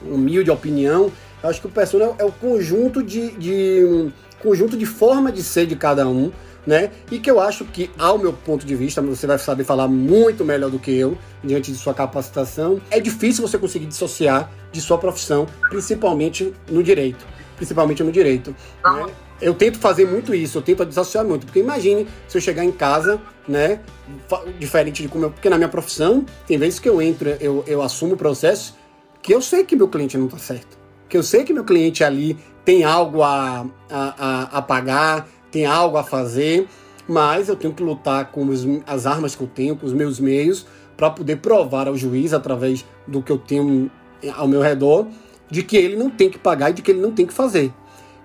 B: humilde opinião, eu acho que o persona é o conjunto de, de conjunto de forma de ser de cada um, né? E que eu acho que, ao meu ponto de vista, você vai saber falar muito melhor do que eu, diante de sua capacitação, é difícil você conseguir dissociar de sua profissão, principalmente no direito. Principalmente no direito. Né? Eu tento fazer muito isso, eu tento dissociar muito, porque imagine se eu chegar em casa, né, diferente de como eu, porque na minha profissão, tem vezes que eu entro, eu, eu assumo o processo que eu sei que meu cliente não está certo, que eu sei que meu cliente ali tem algo a, a, a, a pagar, tem algo a fazer, mas eu tenho que lutar com os, as armas que eu tenho, com os meus meios, para poder provar ao juiz, através do que eu tenho ao meu redor, de que ele não tem que pagar e de que ele não tem que fazer.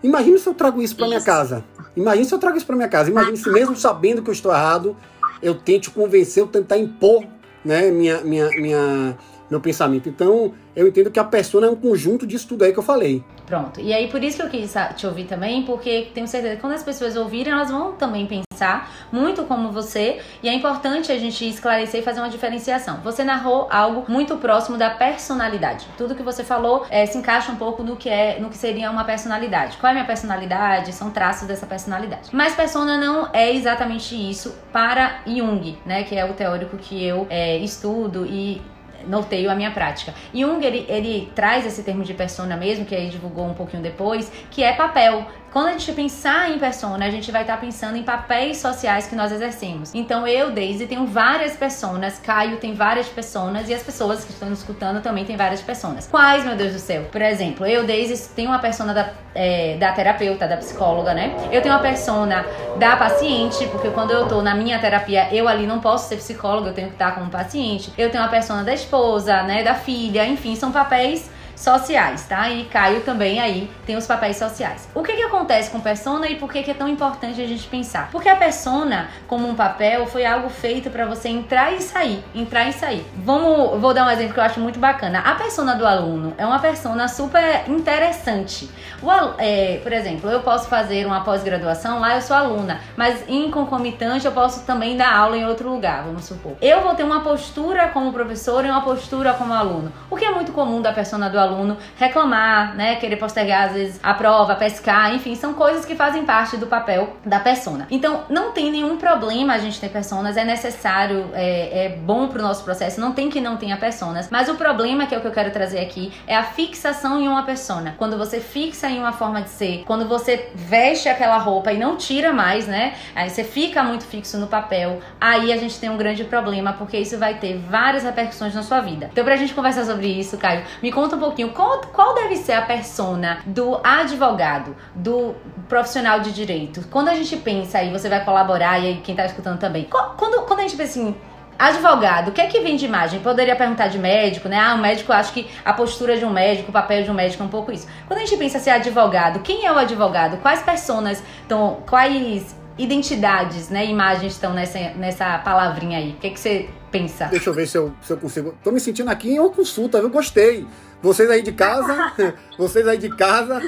B: Imagine se eu trago isso para minha casa. Imagine se eu trago isso para minha casa. Imagine se mesmo sabendo que eu estou errado, eu tente convencer, eu tentar impor, né, minha, minha, minha, meu pensamento. Então, eu entendo que a persona é um conjunto disso tudo aí que eu falei.
A: Pronto. E aí, por isso que eu quis te ouvir também, porque tenho certeza que quando as pessoas ouvirem, elas vão também pensar muito como você. E é importante a gente esclarecer e fazer uma diferenciação. Você narrou algo muito próximo da personalidade. Tudo que você falou é, se encaixa um pouco no que, é, no que seria uma personalidade. Qual é a minha personalidade? São traços dessa personalidade. Mas persona não é exatamente isso para Jung, né? Que é o teórico que eu é, estudo e norteio a minha prática. Jung, ele, ele traz esse termo de persona mesmo, que aí divulgou um pouquinho depois, que é papel. Quando a gente pensar em persona, a gente vai estar pensando em papéis sociais que nós exercemos. Então eu, Daisy, tenho várias personas, Caio tem várias personas e as pessoas que estão nos escutando também têm várias personas. Quais, meu Deus do céu? Por exemplo, eu, Daisy, tenho uma persona da, é, da terapeuta, da psicóloga, né? Eu tenho uma persona da paciente, porque quando eu tô na minha terapia, eu ali não posso ser psicóloga, eu tenho que estar como paciente. Eu tenho uma persona da esposa, né? Da filha, enfim, são papéis sociais, tá? E Caio também aí tem os papéis sociais. O que que acontece com persona e por que que é tão importante a gente pensar? Porque a persona, como um papel, foi algo feito para você entrar e sair, entrar e sair. Vamos, vou dar um exemplo que eu acho muito bacana. A persona do aluno é uma persona super interessante. O, é, por exemplo, eu posso fazer uma pós-graduação lá, eu sou aluna, mas em concomitante eu posso também dar aula em outro lugar, vamos supor. Eu vou ter uma postura como professor e uma postura como aluno. O que é muito comum da persona do aluno aluno reclamar, né, querer postergar às vezes a prova, pescar, enfim, são coisas que fazem parte do papel da persona. Então, não tem nenhum problema a gente ter personas, é necessário, é, é bom pro nosso processo, não tem que não tenha personas, mas o problema que é o que eu quero trazer aqui é a fixação em uma persona. Quando você fixa em uma forma de ser, quando você veste aquela roupa e não tira mais, né, aí você fica muito fixo no papel, aí a gente tem um grande problema, porque isso vai ter várias repercussões na sua vida. Então, pra gente conversar sobre isso, Caio, me conta um pouquinho pouquinho, qual, qual deve ser a persona do advogado, do profissional de direito? Quando a gente pensa aí, você vai colaborar, e aí quem tá escutando também, quando, quando a gente pensa assim, Advogado, o que é que vem de imagem? Poderia perguntar de médico, né? Ah, o médico, acho que a postura de um médico, o papel de um médico é um pouco isso. Quando a gente pensa assim, advogado, quem é o advogado? Quais personas estão, quais identidades, né, imagens estão nessa, nessa palavrinha aí? O que, é que você pensa?
B: Deixa eu ver se eu, se eu consigo. Tô me sentindo aqui em uma consulta, eu gostei. Vocês aí de casa, vocês aí de casa,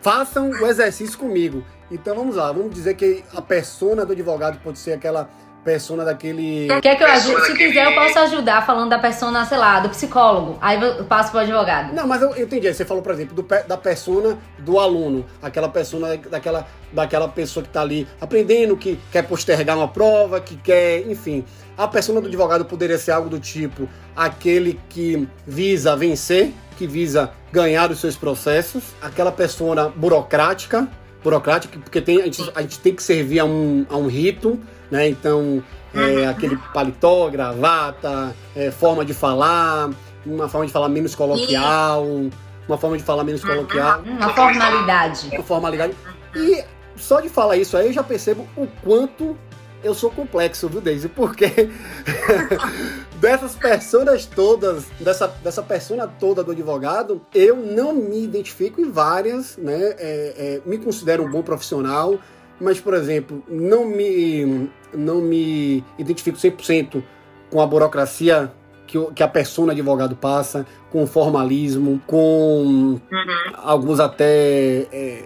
B: façam o exercício comigo. Então vamos lá, vamos dizer que a persona do advogado pode ser aquela persona daquele.
A: Quer que eu ajude? Se quiser, eu posso ajudar falando da persona, sei lá, do psicólogo. Aí eu passo pro advogado.
B: Não, mas eu, eu entendi. Você falou, por exemplo, do, da persona do aluno. Aquela persona daquela, daquela pessoa que tá ali aprendendo, que quer postergar uma prova, que quer, enfim. A persona do advogado poderia ser algo do tipo aquele que visa vencer, que visa ganhar os seus processos, aquela persona burocrática, burocrática, porque tem, a, gente, a gente tem que servir a um, a um rito, né? Então, é, uhum. aquele paletó, gravata, é, forma de falar, uma forma de falar menos coloquial, uma forma de falar menos coloquial.
A: Uhum. Uma formalidade.
B: Uma formalidade. E só de falar isso aí, eu já percebo o quanto eu sou complexo, viu, Daisy? Porque dessas personas todas, dessa, dessa persona toda do advogado, eu não me identifico em várias, né? É, é, me considero um bom profissional, mas, por exemplo, não me, não me identifico 100% com a burocracia que, que a persona advogado passa, com formalismo, com uhum. alguns até. É,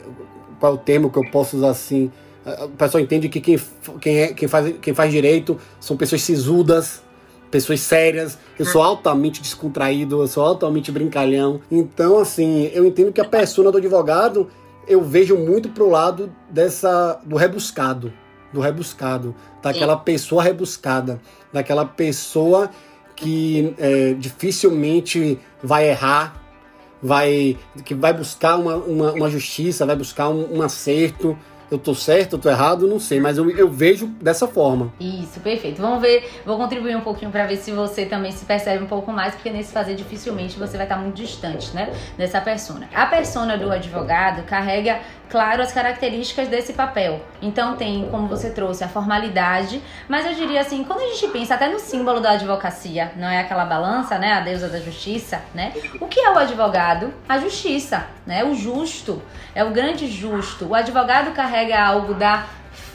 B: qual é o termo que eu posso usar assim? O pessoal entende que quem, quem, é, quem, faz, quem faz direito são pessoas sisudas, pessoas sérias. Eu sou altamente descontraído, eu sou altamente brincalhão. Então, assim, eu entendo que a persona do advogado eu vejo muito pro lado dessa do rebuscado, do rebuscado, daquela pessoa rebuscada, daquela pessoa que é, dificilmente vai errar, vai que vai buscar uma, uma, uma justiça, vai buscar um, um acerto eu tô certo, eu tô errado, não sei, mas eu, eu vejo dessa forma.
A: Isso, perfeito. Vamos ver, vou contribuir um pouquinho para ver se você também se percebe um pouco mais, porque nesse fazer dificilmente você vai estar muito distante, né, dessa persona. A persona do advogado carrega claro as características desse papel. Então tem, como você trouxe, a formalidade, mas eu diria assim, quando a gente pensa até no símbolo da advocacia, não é aquela balança, né, a deusa da justiça, né? O que é o advogado? A justiça, né? O justo, é o grande justo. O advogado carrega algo da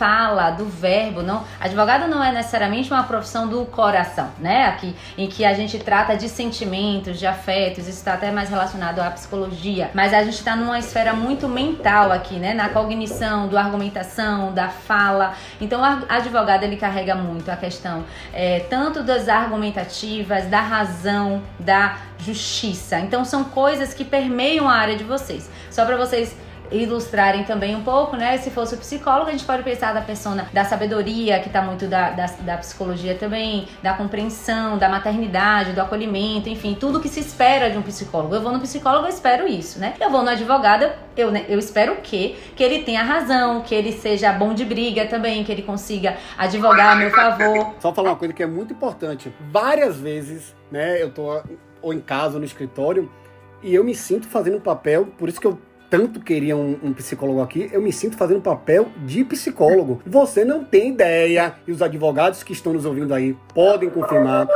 A: fala, do verbo, não. Advogado não é necessariamente uma profissão do coração, né? Aqui em que a gente trata de sentimentos, de afetos, isso está até mais relacionado à psicologia. Mas a gente está numa esfera muito mental aqui, né? Na cognição, do argumentação, da fala. Então, o advogado ele carrega muito a questão é, tanto das argumentativas, da razão, da justiça. Então, são coisas que permeiam a área de vocês. Só para vocês ilustrarem também um pouco, né? Se fosse o psicólogo, a gente pode pensar da persona da sabedoria, que está muito da, da, da, psicologia também, da compreensão, da maternidade, do acolhimento, enfim, tudo que se espera de um psicólogo. Eu vou no psicólogo, eu espero isso, né? Eu vou no advogado, eu, né, eu espero o quê? Que ele tenha razão, que ele seja bom de briga também, que ele consiga advogar a meu favor.
B: Só falar uma coisa que é muito importante. Várias vezes, né, eu tô ou em casa ou no escritório, e eu me sinto fazendo um papel, por isso que eu tanto queria um, um, psicólogo aqui, eu me sinto fazendo papel de psicólogo. Você não tem ideia, e os advogados que estão nos ouvindo aí podem confirmar,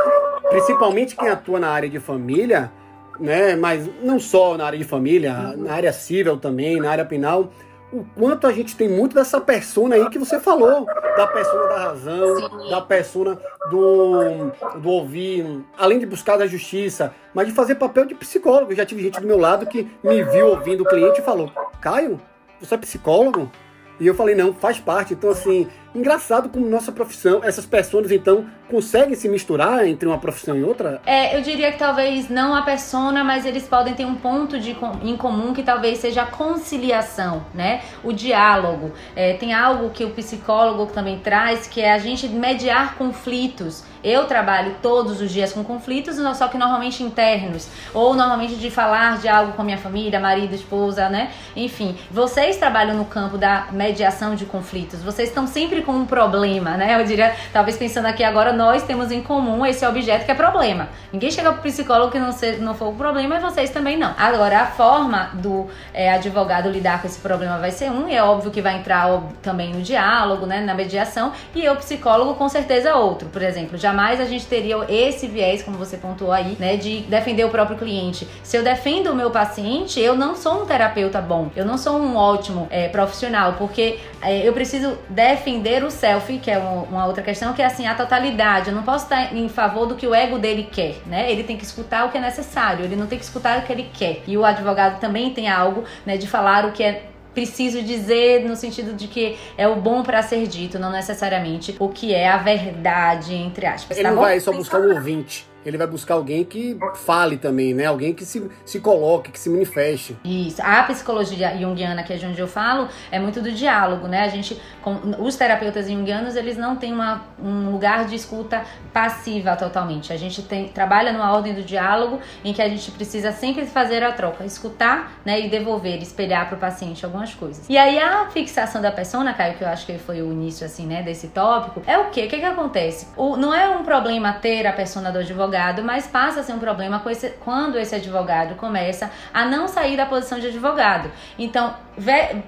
B: principalmente quem atua na área de família, né, mas não só na área de família, na área civil também, na área penal, o quanto a gente tem muito dessa persona aí que você falou, da persona da razão, Sim. da persona do, do ouvir, além de buscar da justiça, mas de fazer papel de psicólogo. Eu já tive gente do meu lado que me viu ouvindo o cliente e falou: Caio, você é psicólogo? E eu falei: não, faz parte. Então, assim, engraçado como nossa profissão, essas pessoas então conseguem se misturar entre uma profissão e outra?
A: É, eu diria que talvez não a persona, mas eles podem ter um ponto de, em comum que talvez seja a conciliação, né? O diálogo. É, tem algo que o psicólogo também traz, que é a gente mediar conflitos. Eu trabalho todos os dias com conflitos, só que normalmente internos, ou normalmente de falar de algo com minha família, marido, esposa, né? Enfim, vocês trabalham no campo da mediação de conflitos. Vocês estão sempre com um problema, né? Eu diria, talvez pensando aqui agora, nós temos em comum esse objeto que é problema. Ninguém chega pro psicólogo que não, ser, não for o problema e vocês também não. Agora, a forma do é, advogado lidar com esse problema vai ser um, e é óbvio que vai entrar também no diálogo, né? Na mediação, e o psicólogo com certeza outro. Por exemplo, jamais a gente teria esse viés, como você pontuou aí, né? De defender o próprio cliente. Se eu defendo o meu paciente, eu não sou um terapeuta bom, eu não sou um ótimo é, profissional, porque é, eu preciso defender o self, que é uma outra questão, que é assim, a totalidade. Eu não posso estar em favor do que o ego dele quer, né? Ele tem que escutar o que é necessário, ele não tem que escutar o que ele quer. E o advogado também tem algo, né, de falar o que é preciso dizer no sentido de que é o bom para ser dito, não necessariamente o que é a verdade, entre aspas.
B: Ele tá não bom? vai só buscar o ouvinte ele vai buscar alguém que fale também, né? Alguém que se, se coloque, que se manifeste.
A: Isso. A psicologia junguiana, que é de onde eu falo, é muito do diálogo, né? A gente, com, os terapeutas junguianos, eles não têm uma, um lugar de escuta passiva totalmente. A gente tem, trabalha numa ordem do diálogo em que a gente precisa sempre fazer a troca, escutar, né? E devolver, espelhar para o paciente algumas coisas. E aí a fixação da persona, Caio, que eu acho que foi o início, assim, né? Desse tópico, é o quê? O que que acontece? O, não é um problema ter a persona do advogado advogado, mas passa a ser um problema quando esse advogado começa a não sair da posição de advogado. Então,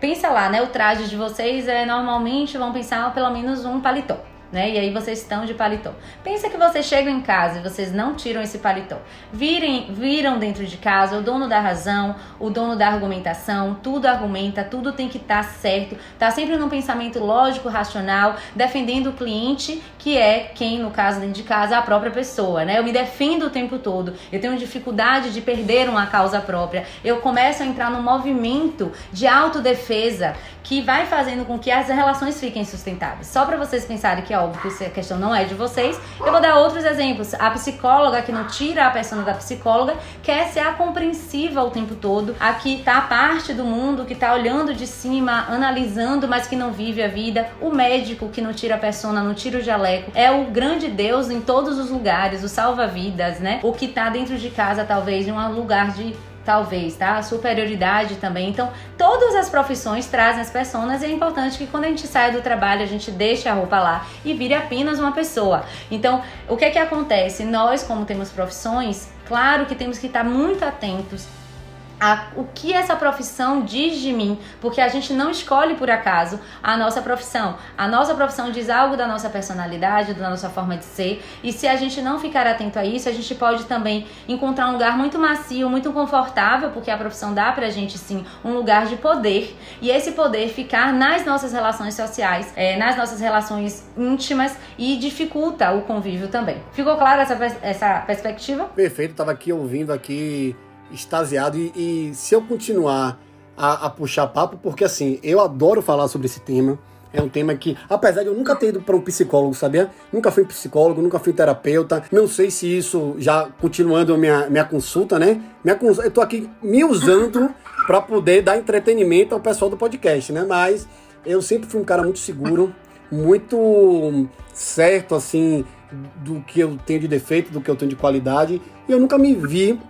A: pensa lá, né? O traje de vocês é normalmente vão pensar pelo menos um paletó né? E aí vocês estão de paletó. Pensa que vocês chegam em casa e vocês não tiram esse paletó. Virem, viram dentro de casa o dono da razão, o dono da argumentação, tudo argumenta, tudo tem que estar tá certo, tá sempre num pensamento lógico, racional, defendendo o cliente, que é quem, no caso dentro de casa, é a própria pessoa, né? Eu me defendo o tempo todo, eu tenho dificuldade de perder uma causa própria, eu começo a entrar num movimento de autodefesa que vai fazendo com que as relações fiquem sustentáveis. Só para vocês pensarem que é óbvio que a questão não é de vocês, eu vou dar outros exemplos. A psicóloga que não tira a persona da psicóloga quer ser a compreensiva o tempo todo, a que tá parte do mundo, que tá olhando de cima, analisando, mas que não vive a vida. O médico que não tira a persona, não tira o jaleco, é o grande Deus em todos os lugares, o salva-vidas, né? O que tá dentro de casa, talvez, em um lugar de talvez, tá? Superioridade também. Então, todas as profissões trazem as pessoas e é importante que quando a gente saia do trabalho, a gente deixe a roupa lá e vire apenas uma pessoa. Então, o que é que acontece? Nós, como temos profissões, claro que temos que estar muito atentos a, o que essa profissão diz de mim, porque a gente não escolhe por acaso a nossa profissão. A nossa profissão diz algo da nossa personalidade, da nossa forma de ser, e se a gente não ficar atento a isso, a gente pode também encontrar um lugar muito macio, muito confortável, porque a profissão dá pra gente sim um lugar de poder, e esse poder ficar nas nossas relações sociais, é, nas nossas relações íntimas e dificulta o convívio também. Ficou clara essa, essa perspectiva?
B: Perfeito, tava aqui ouvindo aqui extasiado. E, e se eu continuar a, a, puxar papo, porque assim, eu adoro falar sobre esse tema. É um tema que, apesar de eu nunca ter ido para um psicólogo, sabia? Nunca fui psicólogo, nunca fui terapeuta. Não sei se isso, já continuando minha, minha consulta, né? Minha, eu tô aqui me usando para poder dar entretenimento ao pessoal do podcast, né? Mas eu sempre fui um cara muito seguro, muito certo, assim, do que eu tenho de defeito, do que eu tenho de qualidade. E eu nunca me vi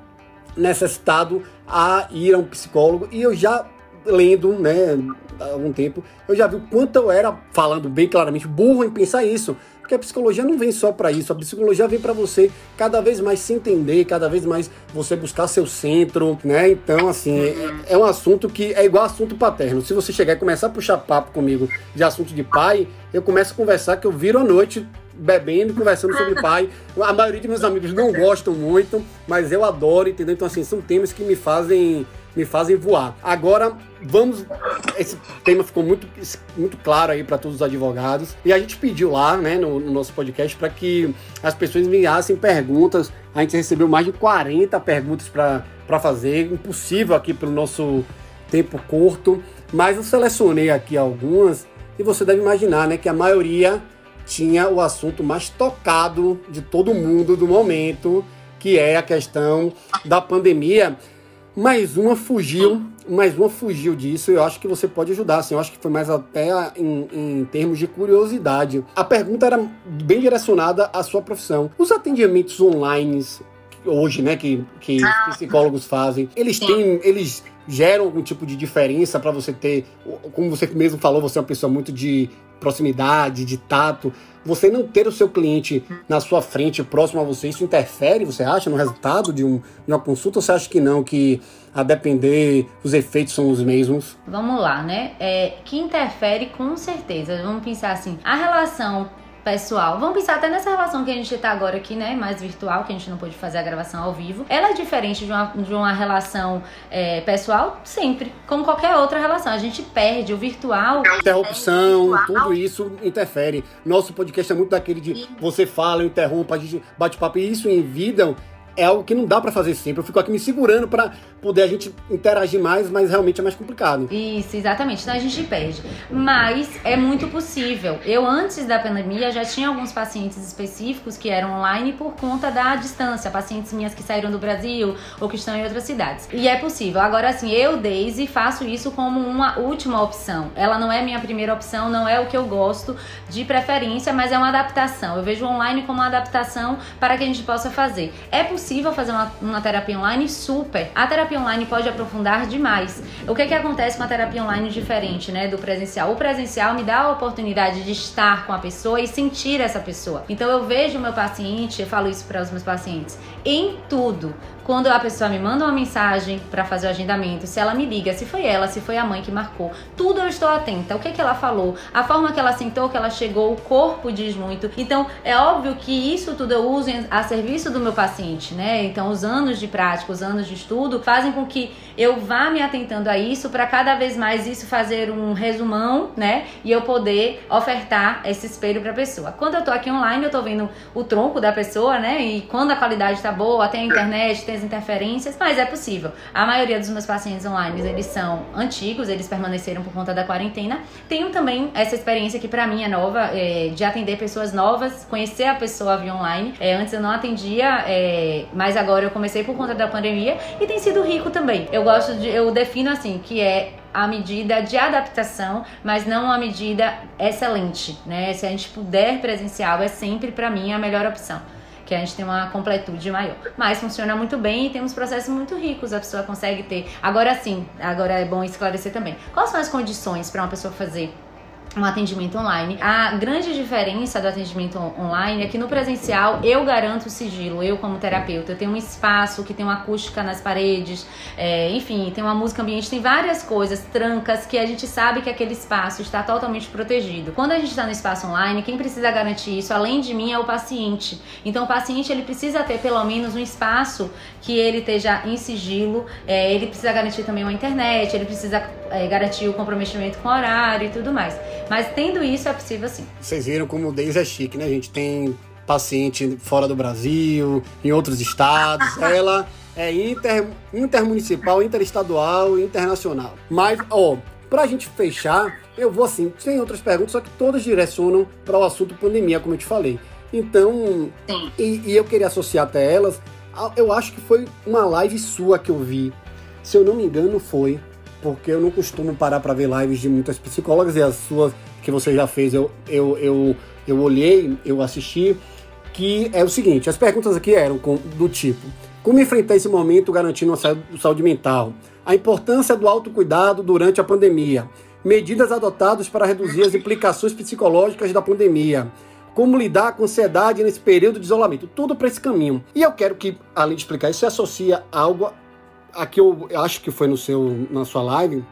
B: necessitado a ir a um psicólogo e eu já lendo, né, há algum tempo, eu já vi o quanto eu era, falando bem claramente, burro em pensar isso. Porque a psicologia não vem só para isso, a psicologia vem para você cada vez mais se entender, cada vez mais você buscar seu centro, né? Então, assim, é, é um assunto que é igual assunto paterno. Se você chegar e começar a puxar papo comigo de assunto de pai, eu começo a conversar que eu viro a noite bebendo, conversando sobre pai. A maioria de meus amigos não gostam muito, mas eu adoro, entendeu? Então, assim, são temas que me fazem me fazem voar. Agora, vamos. Esse tema ficou muito, muito claro aí para todos os advogados. E a gente pediu lá, né, no, no nosso podcast, para que as pessoas enviassem perguntas. A gente recebeu mais de 40 perguntas para fazer. Impossível aqui pelo nosso tempo curto. Mas eu selecionei aqui algumas. E você deve imaginar, né, que a maioria tinha o assunto mais tocado de todo mundo do momento, que é a questão da pandemia. Mais uma fugiu, mais uma fugiu disso. Eu acho que você pode ajudar. Assim, eu acho que foi mais até em, em termos de curiosidade. A pergunta era bem direcionada à sua profissão. Os atendimentos online hoje, né, que, que ah. os psicólogos fazem, eles têm, eles geram algum tipo de diferença para você ter, como você mesmo falou, você é uma pessoa muito de proximidade, de tato, você não ter o seu cliente na sua frente, próximo a você, isso interfere, você acha, no resultado de, um, de uma consulta? Ou você acha que não, que a depender, os efeitos são os mesmos?
A: Vamos lá, né? É, que interfere com certeza. Vamos pensar assim, a relação pessoal. Vamos pensar até nessa relação que a gente tá agora aqui, né? Mais virtual, que a gente não pôde fazer a gravação ao vivo. Ela é diferente de uma, de uma relação é, pessoal? Sempre. Como qualquer outra relação. A gente perde o virtual.
B: Interrupção, tudo isso interfere. Nosso podcast é muito daquele de você fala, eu interrompo, a gente bate papo. E isso em vida é algo que não dá para fazer sempre. Eu fico aqui me segurando para poder a gente interagir mais, mas realmente é mais complicado.
A: Isso, exatamente. Então a gente perde. Mas é muito possível. Eu, antes da pandemia, já tinha alguns pacientes específicos que eram online por conta da distância. Pacientes minhas que saíram do Brasil ou que estão em outras cidades. E é possível. Agora, assim, eu, Daisy, faço isso como uma última opção. Ela não é minha primeira opção, não é o que eu gosto de preferência, mas é uma adaptação. Eu vejo online como uma adaptação para que a gente possa fazer. É possível fazer uma, uma terapia online? Super. A terapia terapia online pode aprofundar demais. O que, que acontece com a terapia online diferente, né, do presencial? O presencial me dá a oportunidade de estar com a pessoa e sentir essa pessoa. Então eu vejo o meu paciente, eu falo isso para os meus pacientes, em tudo quando a pessoa me manda uma mensagem para fazer o agendamento, se ela me liga, se foi ela, se foi a mãe que marcou, tudo eu estou atenta. O que, que ela falou, a forma que ela sentou, que ela chegou, o corpo diz muito. Então, é óbvio que isso tudo eu uso a serviço do meu paciente, né? Então, os anos de prática, os anos de estudo fazem com que eu vá me atentando a isso para cada vez mais isso fazer um resumão, né? E eu poder ofertar esse espelho para a pessoa. Quando eu tô aqui online, eu tô vendo o tronco da pessoa, né? E quando a qualidade tá boa, tem a internet, tem interferências, mas é possível. A maioria dos meus pacientes online, eles são antigos, eles permaneceram por conta da quarentena. Tenho também essa experiência que para mim é nova, é, de atender pessoas novas, conhecer a pessoa via online. É, antes eu não atendia, é, mas agora eu comecei por conta da pandemia e tem sido rico também. Eu gosto de, eu defino assim, que é a medida de adaptação, mas não a medida excelente, né? Se a gente puder presencial, é sempre para mim a melhor opção que a gente tem uma completude maior. Mas funciona muito bem e temos processos muito ricos, a pessoa consegue ter. Agora sim, agora é bom esclarecer também. Quais são as condições para uma pessoa fazer um atendimento online. A grande diferença do atendimento online é que no presencial eu garanto o sigilo, eu como terapeuta, eu tenho um espaço que tem uma acústica nas paredes, é, enfim, tem uma música ambiente, tem várias coisas, trancas, que a gente sabe que aquele espaço está totalmente protegido. Quando a gente está no espaço online, quem precisa garantir isso, além de mim, é o paciente. Então o paciente ele precisa ter pelo menos um espaço que ele esteja em sigilo, é, ele precisa garantir também uma internet, ele precisa é, garantir o comprometimento com o horário e tudo mais. Mas tendo isso é possível sim.
B: Vocês viram como o Deus é chique, né? A gente tem paciente fora do Brasil, em outros estados. Ela é inter, intermunicipal, interestadual, internacional. Mas, ó, pra gente fechar, eu vou assim, tem outras perguntas, só que todas direcionam para o assunto pandemia, como eu te falei. Então, e, e, eu queria associar até elas, eu acho que foi uma live sua que eu vi. Se eu não me engano, foi porque eu não costumo parar para ver lives de muitas psicólogas e as suas que você já fez, eu, eu, eu, eu olhei, eu assisti, que é o seguinte, as perguntas aqui eram do tipo, como enfrentar esse momento garantindo uma saúde mental? A importância do autocuidado durante a pandemia. Medidas adotadas para reduzir as implicações psicológicas da pandemia. Como lidar com ansiedade nesse período de isolamento. Tudo para esse caminho. E eu quero que, além de explicar isso, se associa algo aqui eu acho que foi no seu, na sua live,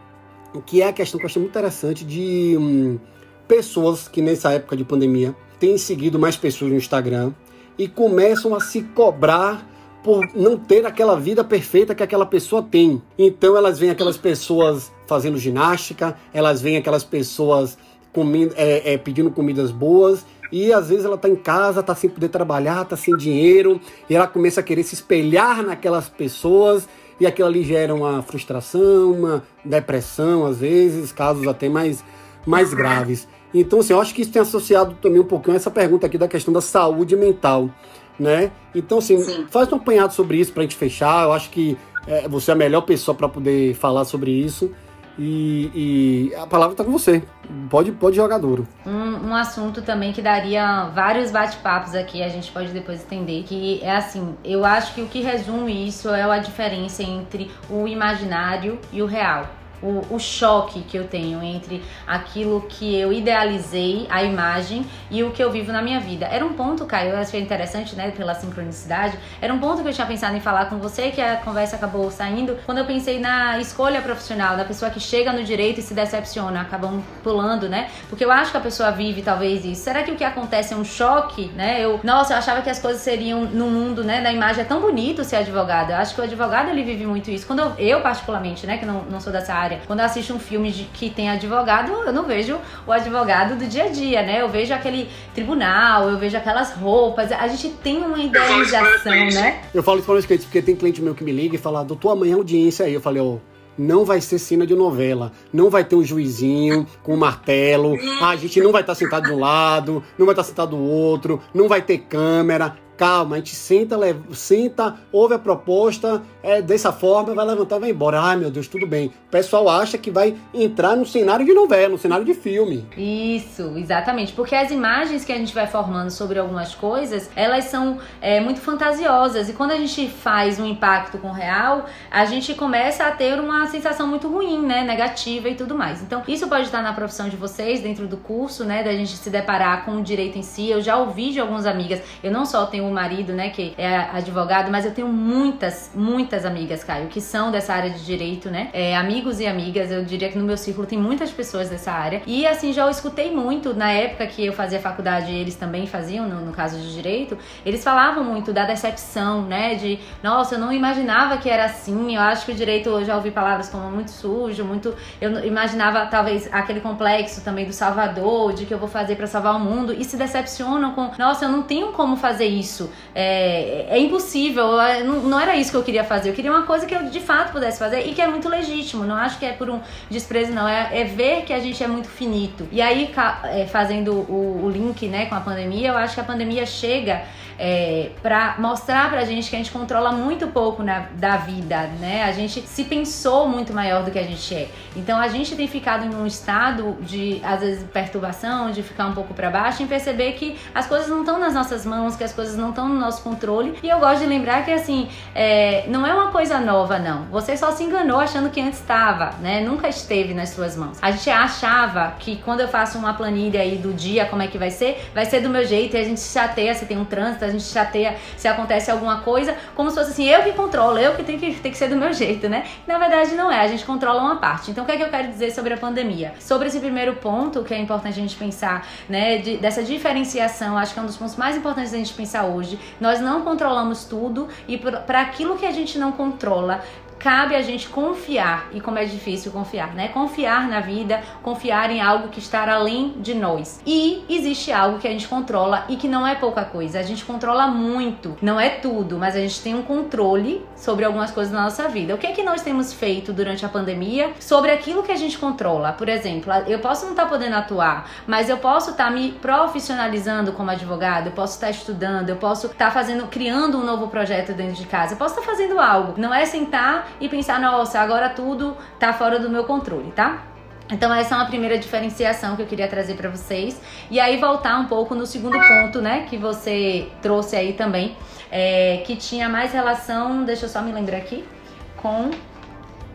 B: que é a questão que eu achei muito interessante de hum, pessoas que nessa época de pandemia têm seguido mais pessoas no Instagram e começam a se cobrar por não ter aquela vida perfeita que aquela pessoa tem. Então elas veem aquelas pessoas fazendo ginástica, elas veem aquelas pessoas comendo, é, é, pedindo comidas boas e às vezes ela está em casa, está sem poder trabalhar, está sem dinheiro e ela começa a querer se espelhar naquelas pessoas e aquilo ali gera uma frustração, uma depressão, às vezes, casos até mais, mais graves. Então, assim, eu acho que isso tem associado também um pouquinho a essa pergunta aqui da questão da saúde mental, né? Então, assim, Sim. faz um apanhado sobre isso para a gente fechar. Eu acho que é, você é a melhor pessoa para poder falar sobre isso. E, e a palavra está com você. Pode, pode jogar duro.
A: Um, um assunto também que daria vários bate-papos aqui, a gente pode depois entender, que é assim, eu acho que o que resume isso é a diferença entre o imaginário e o real o, o, choque que eu tenho entre aquilo que eu idealizei, a imagem, e o que eu vivo na minha vida. Era um ponto, Caio, eu achei interessante, né, pela sincronicidade, era um ponto que eu tinha pensado em falar com você, que a conversa acabou saindo, quando eu pensei na escolha profissional, da pessoa que chega no direito e se decepciona, acabam pulando, né? Porque eu acho que a pessoa vive talvez isso. Será que o que acontece é um choque, né? Eu, nossa, eu achava que as coisas seriam no mundo, né, da imagem, é tão bonito ser advogado. Eu acho que o advogado, ele vive muito isso. Quando eu, eu particularmente, né, que não, não sou dessa área, área. Quando eu assisto um filme de, que tem advogado, eu não vejo o advogado do dia a dia, né? Eu vejo aquele tribunal, eu vejo aquelas roupas. A gente tem uma idealização, né?
B: Eu falo isso para meus clientes, porque tem cliente meu que me liga e fala, doutor, amanhã é audiência aí. Eu falei, ó. Oh, não vai ser cena de novela. Não vai ter um juizinho com um martelo. a gente não vai estar sentado de um lado, não vai estar sentado do outro, não vai ter câmera calma, a gente senta, leva, senta, ouve a proposta, é dessa forma, vai levantar vai embora. Ai meu Deus, tudo bem. O pessoal acha que vai entrar no cenário de novela, no cenário de filme.
A: Isso, exatamente. Porque as imagens que a gente vai formando sobre algumas coisas, elas são é, muito fantasiosas. E quando a gente faz um impacto com o real, a gente começa a ter uma sensação muito ruim, né? Negativa e tudo mais. Então, isso pode estar na profissão de vocês, dentro do curso, né? Da gente se deparar com o direito em si. Eu já ouvi de algumas amigas, eu não só tenho um marido, né, que é advogado, mas eu tenho muitas, muitas amigas, Caio, que são dessa área de direito, né? É, amigos e amigas, eu diria que no meu círculo tem muitas pessoas dessa área. E assim, já eu escutei muito na época que eu fazia faculdade, eles também faziam, no, no caso de direito, eles falavam muito da decepção, né? De, nossa, eu não imaginava que era assim. Eu acho que o direito, eu já ouvi palavras como muito sujo, muito. Eu imaginava talvez aquele complexo também do Salvador, de que eu vou fazer para salvar o mundo, e se decepcionam com, nossa, eu não tenho como fazer isso. É, é impossível, não, não era isso que eu queria fazer. Eu queria uma coisa que eu de fato pudesse fazer e que é muito legítimo. Não acho que é por um desprezo, não. É, é ver que a gente é muito finito. E aí, é, fazendo o, o link né, com a pandemia, eu acho que a pandemia chega é, para mostrar pra gente que a gente controla muito pouco na, da vida, né? A gente se pensou muito maior do que a gente é. Então a gente tem ficado em um estado de, às vezes, perturbação, de ficar um pouco para baixo e perceber que as coisas não estão nas nossas mãos, que as coisas não estão no nosso controle. E eu gosto de lembrar que, assim, é, não é uma coisa nova, não. Você só se enganou achando que antes estava, né? Nunca esteve nas suas mãos. A gente achava que quando eu faço uma planilha aí do dia, como é que vai ser, vai ser do meu jeito e a gente chateia se tem um trânsito, a gente chateia se acontece alguma coisa, como se fosse assim, eu que controlo, eu que tenho que, tem que ser do meu jeito, né? Na verdade, não é, a gente controla uma parte. Então, o que é que eu quero dizer sobre a pandemia? Sobre esse primeiro ponto, que é importante a gente pensar, né, de, dessa diferenciação, acho que é um dos pontos mais importantes a gente pensar hoje. Nós não controlamos tudo e para aquilo que a gente não controla, cabe a gente confiar, e como é difícil confiar, né? Confiar na vida, confiar em algo que está além de nós. E existe algo que a gente controla e que não é pouca coisa. A gente controla muito, não é tudo, mas a gente tem um controle sobre algumas coisas na nossa vida. O que é que nós temos feito durante a pandemia sobre aquilo que a gente controla? Por exemplo, eu posso não estar tá podendo atuar, mas eu posso estar tá me profissionalizando como advogado, eu posso estar tá estudando, eu posso estar fazendo, criando um novo projeto dentro de casa, eu posso estar fazendo algo. Não é sentar e pensar, nossa, agora tudo tá fora do meu controle, tá? Então essa é uma primeira diferenciação que eu queria trazer para vocês e aí voltar um pouco no segundo ponto, né, que você trouxe aí também, é, que tinha mais relação, deixa eu só me lembrar aqui, com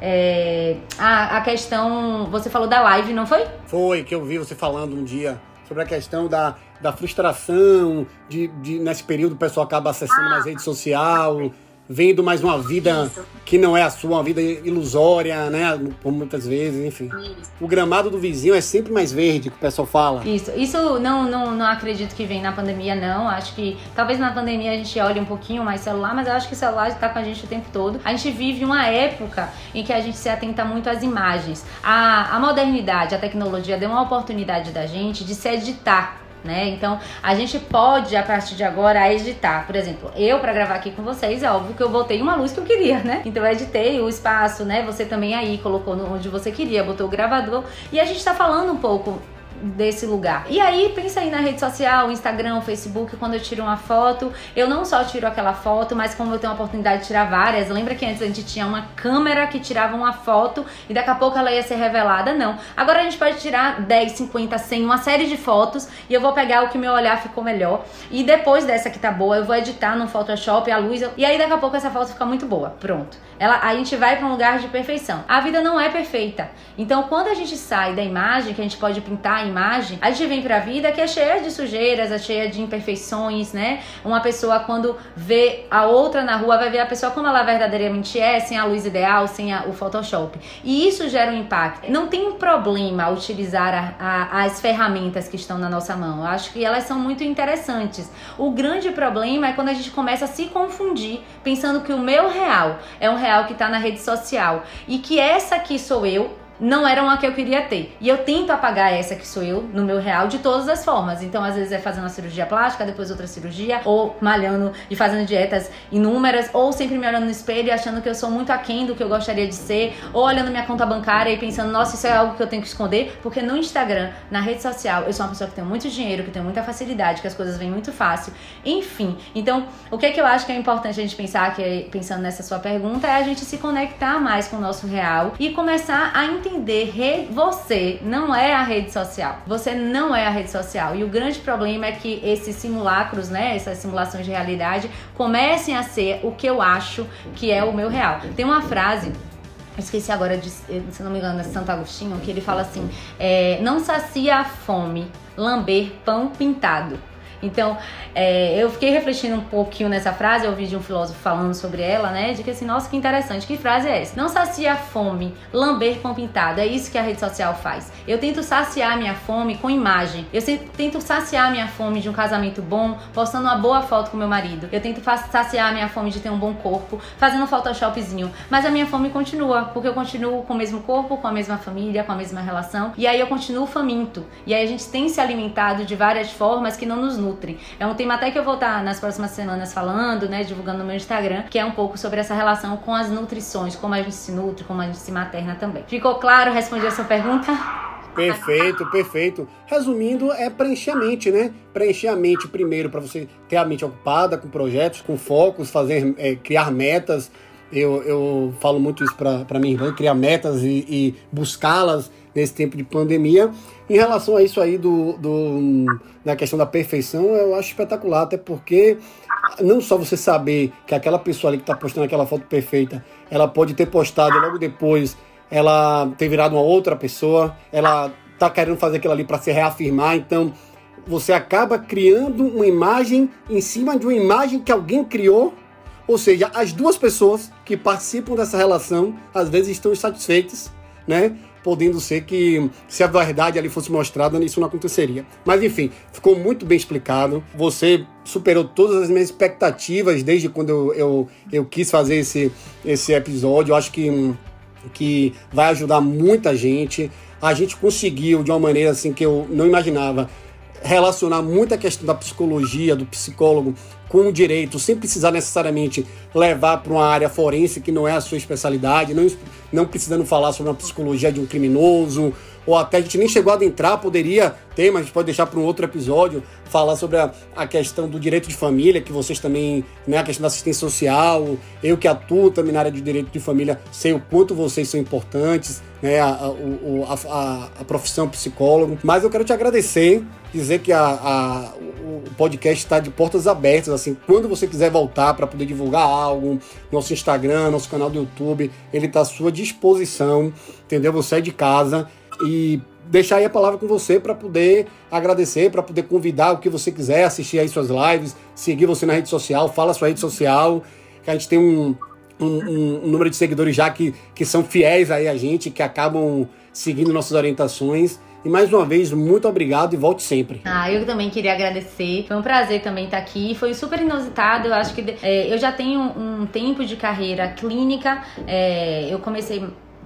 A: é, a, a questão, você falou da live, não foi?
B: Foi que eu vi você falando um dia sobre a questão da, da frustração, de, de nesse período o pessoal acaba acessando ah. mais rede social vendo mais uma vida Isso. que não é a sua, uma vida ilusória, né? Por muitas vezes, enfim. Isso. O gramado do vizinho é sempre mais verde, que o pessoal fala.
A: Isso, isso não, não, não acredito que vem na pandemia, não. Acho que talvez na pandemia a gente olhe um pouquinho mais celular, mas eu acho que o celular está com a gente o tempo todo. A gente vive uma época em que a gente se atenta muito às imagens. A, a modernidade, a tecnologia deu uma oportunidade da gente de se editar né? Então, a gente pode a partir de agora editar. Por exemplo, eu para gravar aqui com vocês, é óbvio que eu botei uma luz que eu queria, né? Então, eu editei o espaço, né? Você também aí colocou onde você queria, botou o gravador. E a gente tá falando um pouco desse lugar. E aí, pensa aí na rede social, Instagram, Facebook, quando eu tiro uma foto, eu não só tiro aquela foto, mas como eu tenho a oportunidade de tirar várias, lembra que antes a gente tinha uma câmera que tirava uma foto e daqui a pouco ela ia ser revelada? Não. Agora a gente pode tirar 10, 50, 100, uma série de fotos e eu vou pegar o que meu olhar ficou melhor. E depois dessa que tá boa, eu vou editar no Photoshop a luz e aí daqui a pouco essa foto fica muito boa. Pronto. Ela, a gente vai para um lugar de perfeição. A vida não é perfeita. Então, quando a gente sai da imagem, que a gente pode pintar a imagem, a gente vem pra vida que é cheia de sujeiras, é cheia de imperfeições, né? Uma pessoa, quando vê a outra na rua, vai ver a pessoa como ela verdadeiramente é, sem a luz ideal, sem a, o Photoshop. E isso gera um impacto. Não tem problema utilizar a, a, as ferramentas que estão na nossa mão. Eu acho que elas são muito interessantes. O grande problema é quando a gente começa a se confundir, pensando que o meu real é um real que está na rede social e que essa aqui sou eu, não era uma que eu queria ter. E eu tento apagar essa que sou eu no meu real de todas as formas. Então, às vezes é fazendo uma cirurgia plástica, depois outra cirurgia, ou malhando e fazendo dietas inúmeras, ou sempre me olhando no espelho e achando que eu sou muito aquém do que eu gostaria de ser, ou olhando minha conta bancária e pensando, nossa, isso é algo que eu tenho que esconder, porque no Instagram, na rede social, eu sou uma pessoa que tem muito dinheiro, que tem muita facilidade, que as coisas vêm muito fácil. Enfim, então, o que é que eu acho que é importante a gente pensar, que é, pensando nessa sua pergunta, é a gente se conectar mais com o nosso real e começar a entender você não é a rede social. Você não é a rede social. E o grande problema é que esses simulacros, né, essas simulações de realidade, comecem a ser o que eu acho que é o meu real. Tem uma frase esqueci agora de, se não me engano, é Santo Agostinho, que ele fala assim: é, não sacia a fome, lamber pão pintado. Então, é, eu fiquei refletindo um pouquinho nessa frase, eu ouvi de um filósofo falando sobre ela, né? De que assim, nossa, que interessante, que frase é essa? Não sacia a fome, lamber pão pintado. É isso que a rede social faz. Eu tento saciar minha fome com imagem. Eu tento saciar minha fome de um casamento bom, postando uma boa foto com meu marido. Eu tento saciar minha fome de ter um bom corpo, fazendo um photoshopzinho. Mas a minha fome continua, porque eu continuo com o mesmo corpo, com a mesma família, com a mesma relação. E aí eu continuo faminto. E aí a gente tem se alimentado de várias formas que não nos nutrim nutrem. É um tema até que eu vou estar nas próximas semanas falando, né, divulgando no meu Instagram, que é um pouco sobre essa relação com as nutrições, como a gente se nutre, como a gente se materna também. Ficou claro? Respondi a sua pergunta?
B: Perfeito, perfeito. Resumindo, é preencher a mente, né? Preencher a mente primeiro para você ter a mente ocupada com projetos, com focos, fazer, é, criar metas. Eu, eu falo muito isso para minha irmã, criar metas e, e buscá-las nesse tempo de pandemia. Em relação a isso aí do, do, da questão da perfeição, eu acho espetacular, até porque não só você saber que aquela pessoa ali que está postando aquela foto perfeita, ela pode ter postado logo depois, ela ter virado uma outra pessoa, ela tá querendo fazer aquilo ali para se reafirmar, então você acaba criando uma imagem em cima de uma imagem que alguém criou, ou seja, as duas pessoas que participam dessa relação às vezes estão insatisfeitas, né? Podendo ser que, se a verdade ali fosse mostrada, isso não aconteceria. Mas enfim, ficou muito bem explicado. Você superou todas as minhas expectativas desde quando eu, eu, eu quis fazer esse, esse episódio. Eu acho que, que vai ajudar muita gente. A gente conseguiu, de uma maneira assim que eu não imaginava, relacionar muita questão da psicologia, do psicólogo, com o direito, sem precisar necessariamente levar para uma área forense que não é a sua especialidade, não, não precisando falar sobre uma psicologia de um criminoso, ou até a gente nem chegou a adentrar, poderia ter, mas a gente pode deixar para um outro episódio, falar sobre a, a, questão do direito de família, que vocês também, né, a questão da assistência social, eu que atuo também na área de direito de família, sei o quanto vocês são importantes, né, a, a, a, a profissão psicólogo. Mas eu quero te agradecer, dizer que a, a, o podcast está de portas abertas, assim, quando você quiser voltar para poder divulgar algo, nosso Instagram, nosso canal do YouTube, ele está à sua disposição, entendeu? Você é de casa e deixar aí a palavra com você para poder agradecer, para poder convidar o que você quiser, assistir aí suas lives, seguir você na rede social, fala sua rede social, que a gente tem um, um, um, número de seguidores já que, que são fiéis aí a gente, que acabam seguindo nossas orientações. E mais uma vez, muito obrigado e volte sempre.
A: Ah, eu também queria agradecer. Foi um prazer também estar aqui. Foi super inusitado. Eu acho que é, eu já tenho um tempo de carreira clínica. É, eu comecei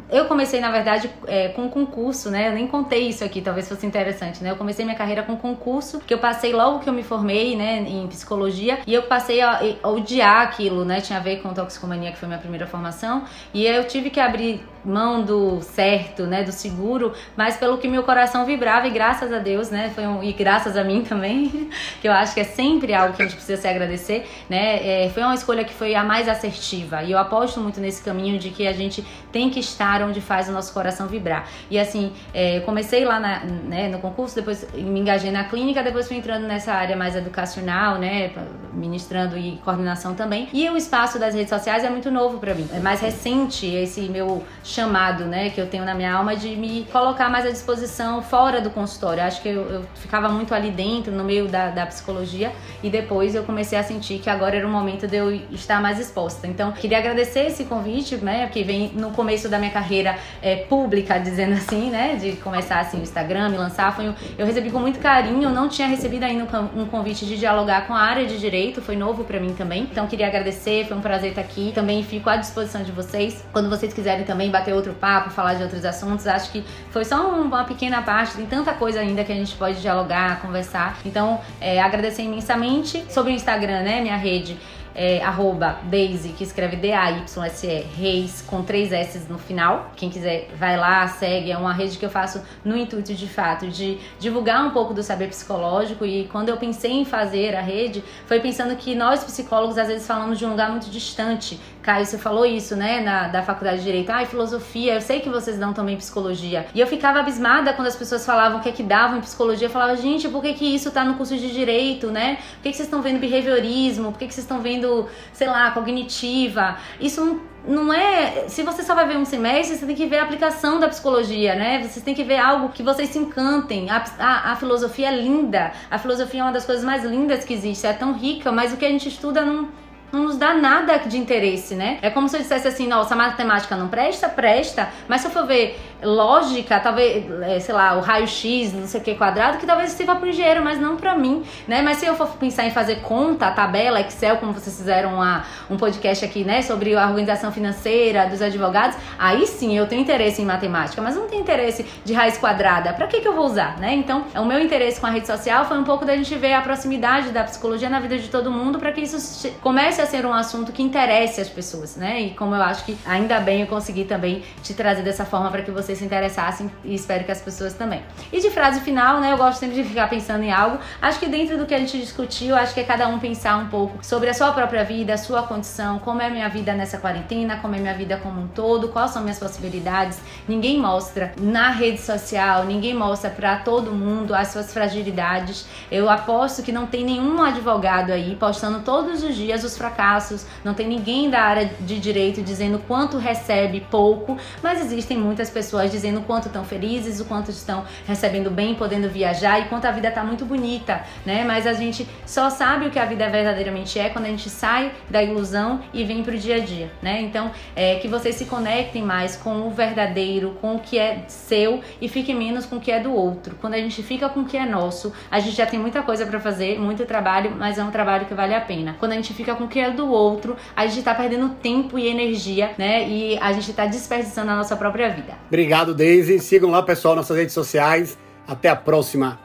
A: eu comecei, na verdade, é, com concurso, né? Eu nem contei isso aqui, talvez fosse interessante, né? Eu comecei minha carreira com concurso, que eu passei logo que eu me formei, né, em psicologia, e eu passei a, a odiar aquilo, né? Tinha a ver com toxicomania, que foi minha primeira formação, e eu tive que abrir mão do certo, né, do seguro, mas pelo que meu coração vibrava e graças a Deus, né, foi um, e graças a mim também, que eu acho que é sempre algo que a gente precisa se agradecer, né, é, foi uma escolha que foi a mais assertiva e eu aposto muito nesse caminho de que a gente tem que estar onde faz o nosso coração vibrar. E assim, é, comecei lá na, né, no concurso, depois me engajei na clínica, depois fui entrando nessa área mais educacional, né, ministrando e coordenação também. E o espaço das redes sociais é muito novo para mim, é mais recente esse meu chamado, né, que eu tenho na minha alma de me colocar mais à disposição fora do consultório. Acho que eu, eu ficava muito ali dentro, no meio da, da, psicologia, e depois eu comecei a sentir que agora era o momento de eu estar mais exposta. Então, queria agradecer esse convite, né, que vem no começo da minha carreira é, pública, dizendo assim, né, de começar assim o Instagram, me lançar, foi, eu recebi com muito carinho, não tinha recebido ainda um convite de dialogar com a área de direito, foi novo para mim também. Então, queria agradecer, foi um prazer estar aqui. Também fico à disposição de vocês, quando vocês quiserem também bater bater outro papo, falar de outros assuntos. Acho que foi só uma pequena parte, tem tanta coisa ainda que a gente pode dialogar, conversar. Então, é, agradecer imensamente. Sobre o Instagram, né, minha rede é, arroba Daisy, que escreve D-A-Y-S-E, Reis, com três S no final. Quem quiser, vai lá, segue. É uma rede que eu faço no intuito, de fato, de divulgar um pouco do saber psicológico. E quando eu pensei em fazer a rede, foi pensando que nós, psicólogos, às vezes falamos de um lugar muito distante. Caio, você falou isso, né, na, da faculdade de Direito. Ai, filosofia, eu sei que vocês dão também psicologia. E eu ficava abismada quando as pessoas falavam o que é que davam em psicologia. Eu falava, gente, por que que isso tá no curso de Direito, né? Por que que vocês estão vendo behaviorismo? Por que que vocês estão vendo sei lá, cognitiva. Isso não não é. Se você só vai ver um semestre, você tem que ver a aplicação da psicologia, né? Vocês têm que ver algo que vocês se encantem. A, a, a, filosofia é linda. A filosofia é uma das coisas mais lindas que existe. É tão rica, mas o que a gente estuda não não nos dá nada de interesse, né? É como se eu dissesse assim, nossa, matemática não presta? Presta, mas se eu for ver lógica, talvez, é, sei lá, o raio-x, não sei o que quadrado, que talvez sirva para o engenheiro, mas não para mim, né? Mas se eu for pensar em fazer conta, tabela, Excel, como vocês fizeram uma, um podcast aqui, né, sobre a organização financeira dos advogados, aí sim eu tenho interesse em matemática, mas não tenho interesse de raiz quadrada. Para que que eu vou usar, né? Então, o meu interesse com a rede social foi um pouco da gente ver a proximidade da psicologia na vida de todo mundo para que isso comece a ser um assunto que interesse as pessoas, né? E como eu acho que ainda bem eu consegui também te trazer dessa forma para que vocês se interessassem e espero que as pessoas também. E de frase final, né? Eu gosto sempre de ficar pensando em algo. Acho que dentro do que a gente discutiu, acho que é cada um pensar um pouco sobre a sua própria vida, a sua condição, como é a minha vida nessa quarentena, como é a minha vida como um todo, quais são minhas possibilidades. Ninguém mostra na rede social, ninguém mostra para todo mundo as suas fragilidades. Eu aposto que não tem nenhum advogado aí postando todos os dias os fracassos, não tem ninguém da área de direito dizendo quanto recebe pouco, mas existem muitas pessoas dizendo o quanto estão felizes, o quanto estão recebendo bem, podendo viajar e quanto a vida está muito bonita, né? Mas a gente só sabe o que a vida verdadeiramente é quando a gente sai da ilusão e vem pro dia a dia, né? Então, é que vocês se conectem mais com o verdadeiro, com o que é seu e fiquem menos com o que é do outro. Quando a gente fica com o que é nosso, a gente já tem muita coisa para fazer, muito trabalho, mas é um trabalho que vale a pena. Quando a gente fica com o é do outro, a gente tá perdendo tempo e energia, né? E a gente tá desperdiçando a nossa própria vida.
B: Obrigado, Daisy. Sigam lá, pessoal, nossas redes sociais. Até a próxima.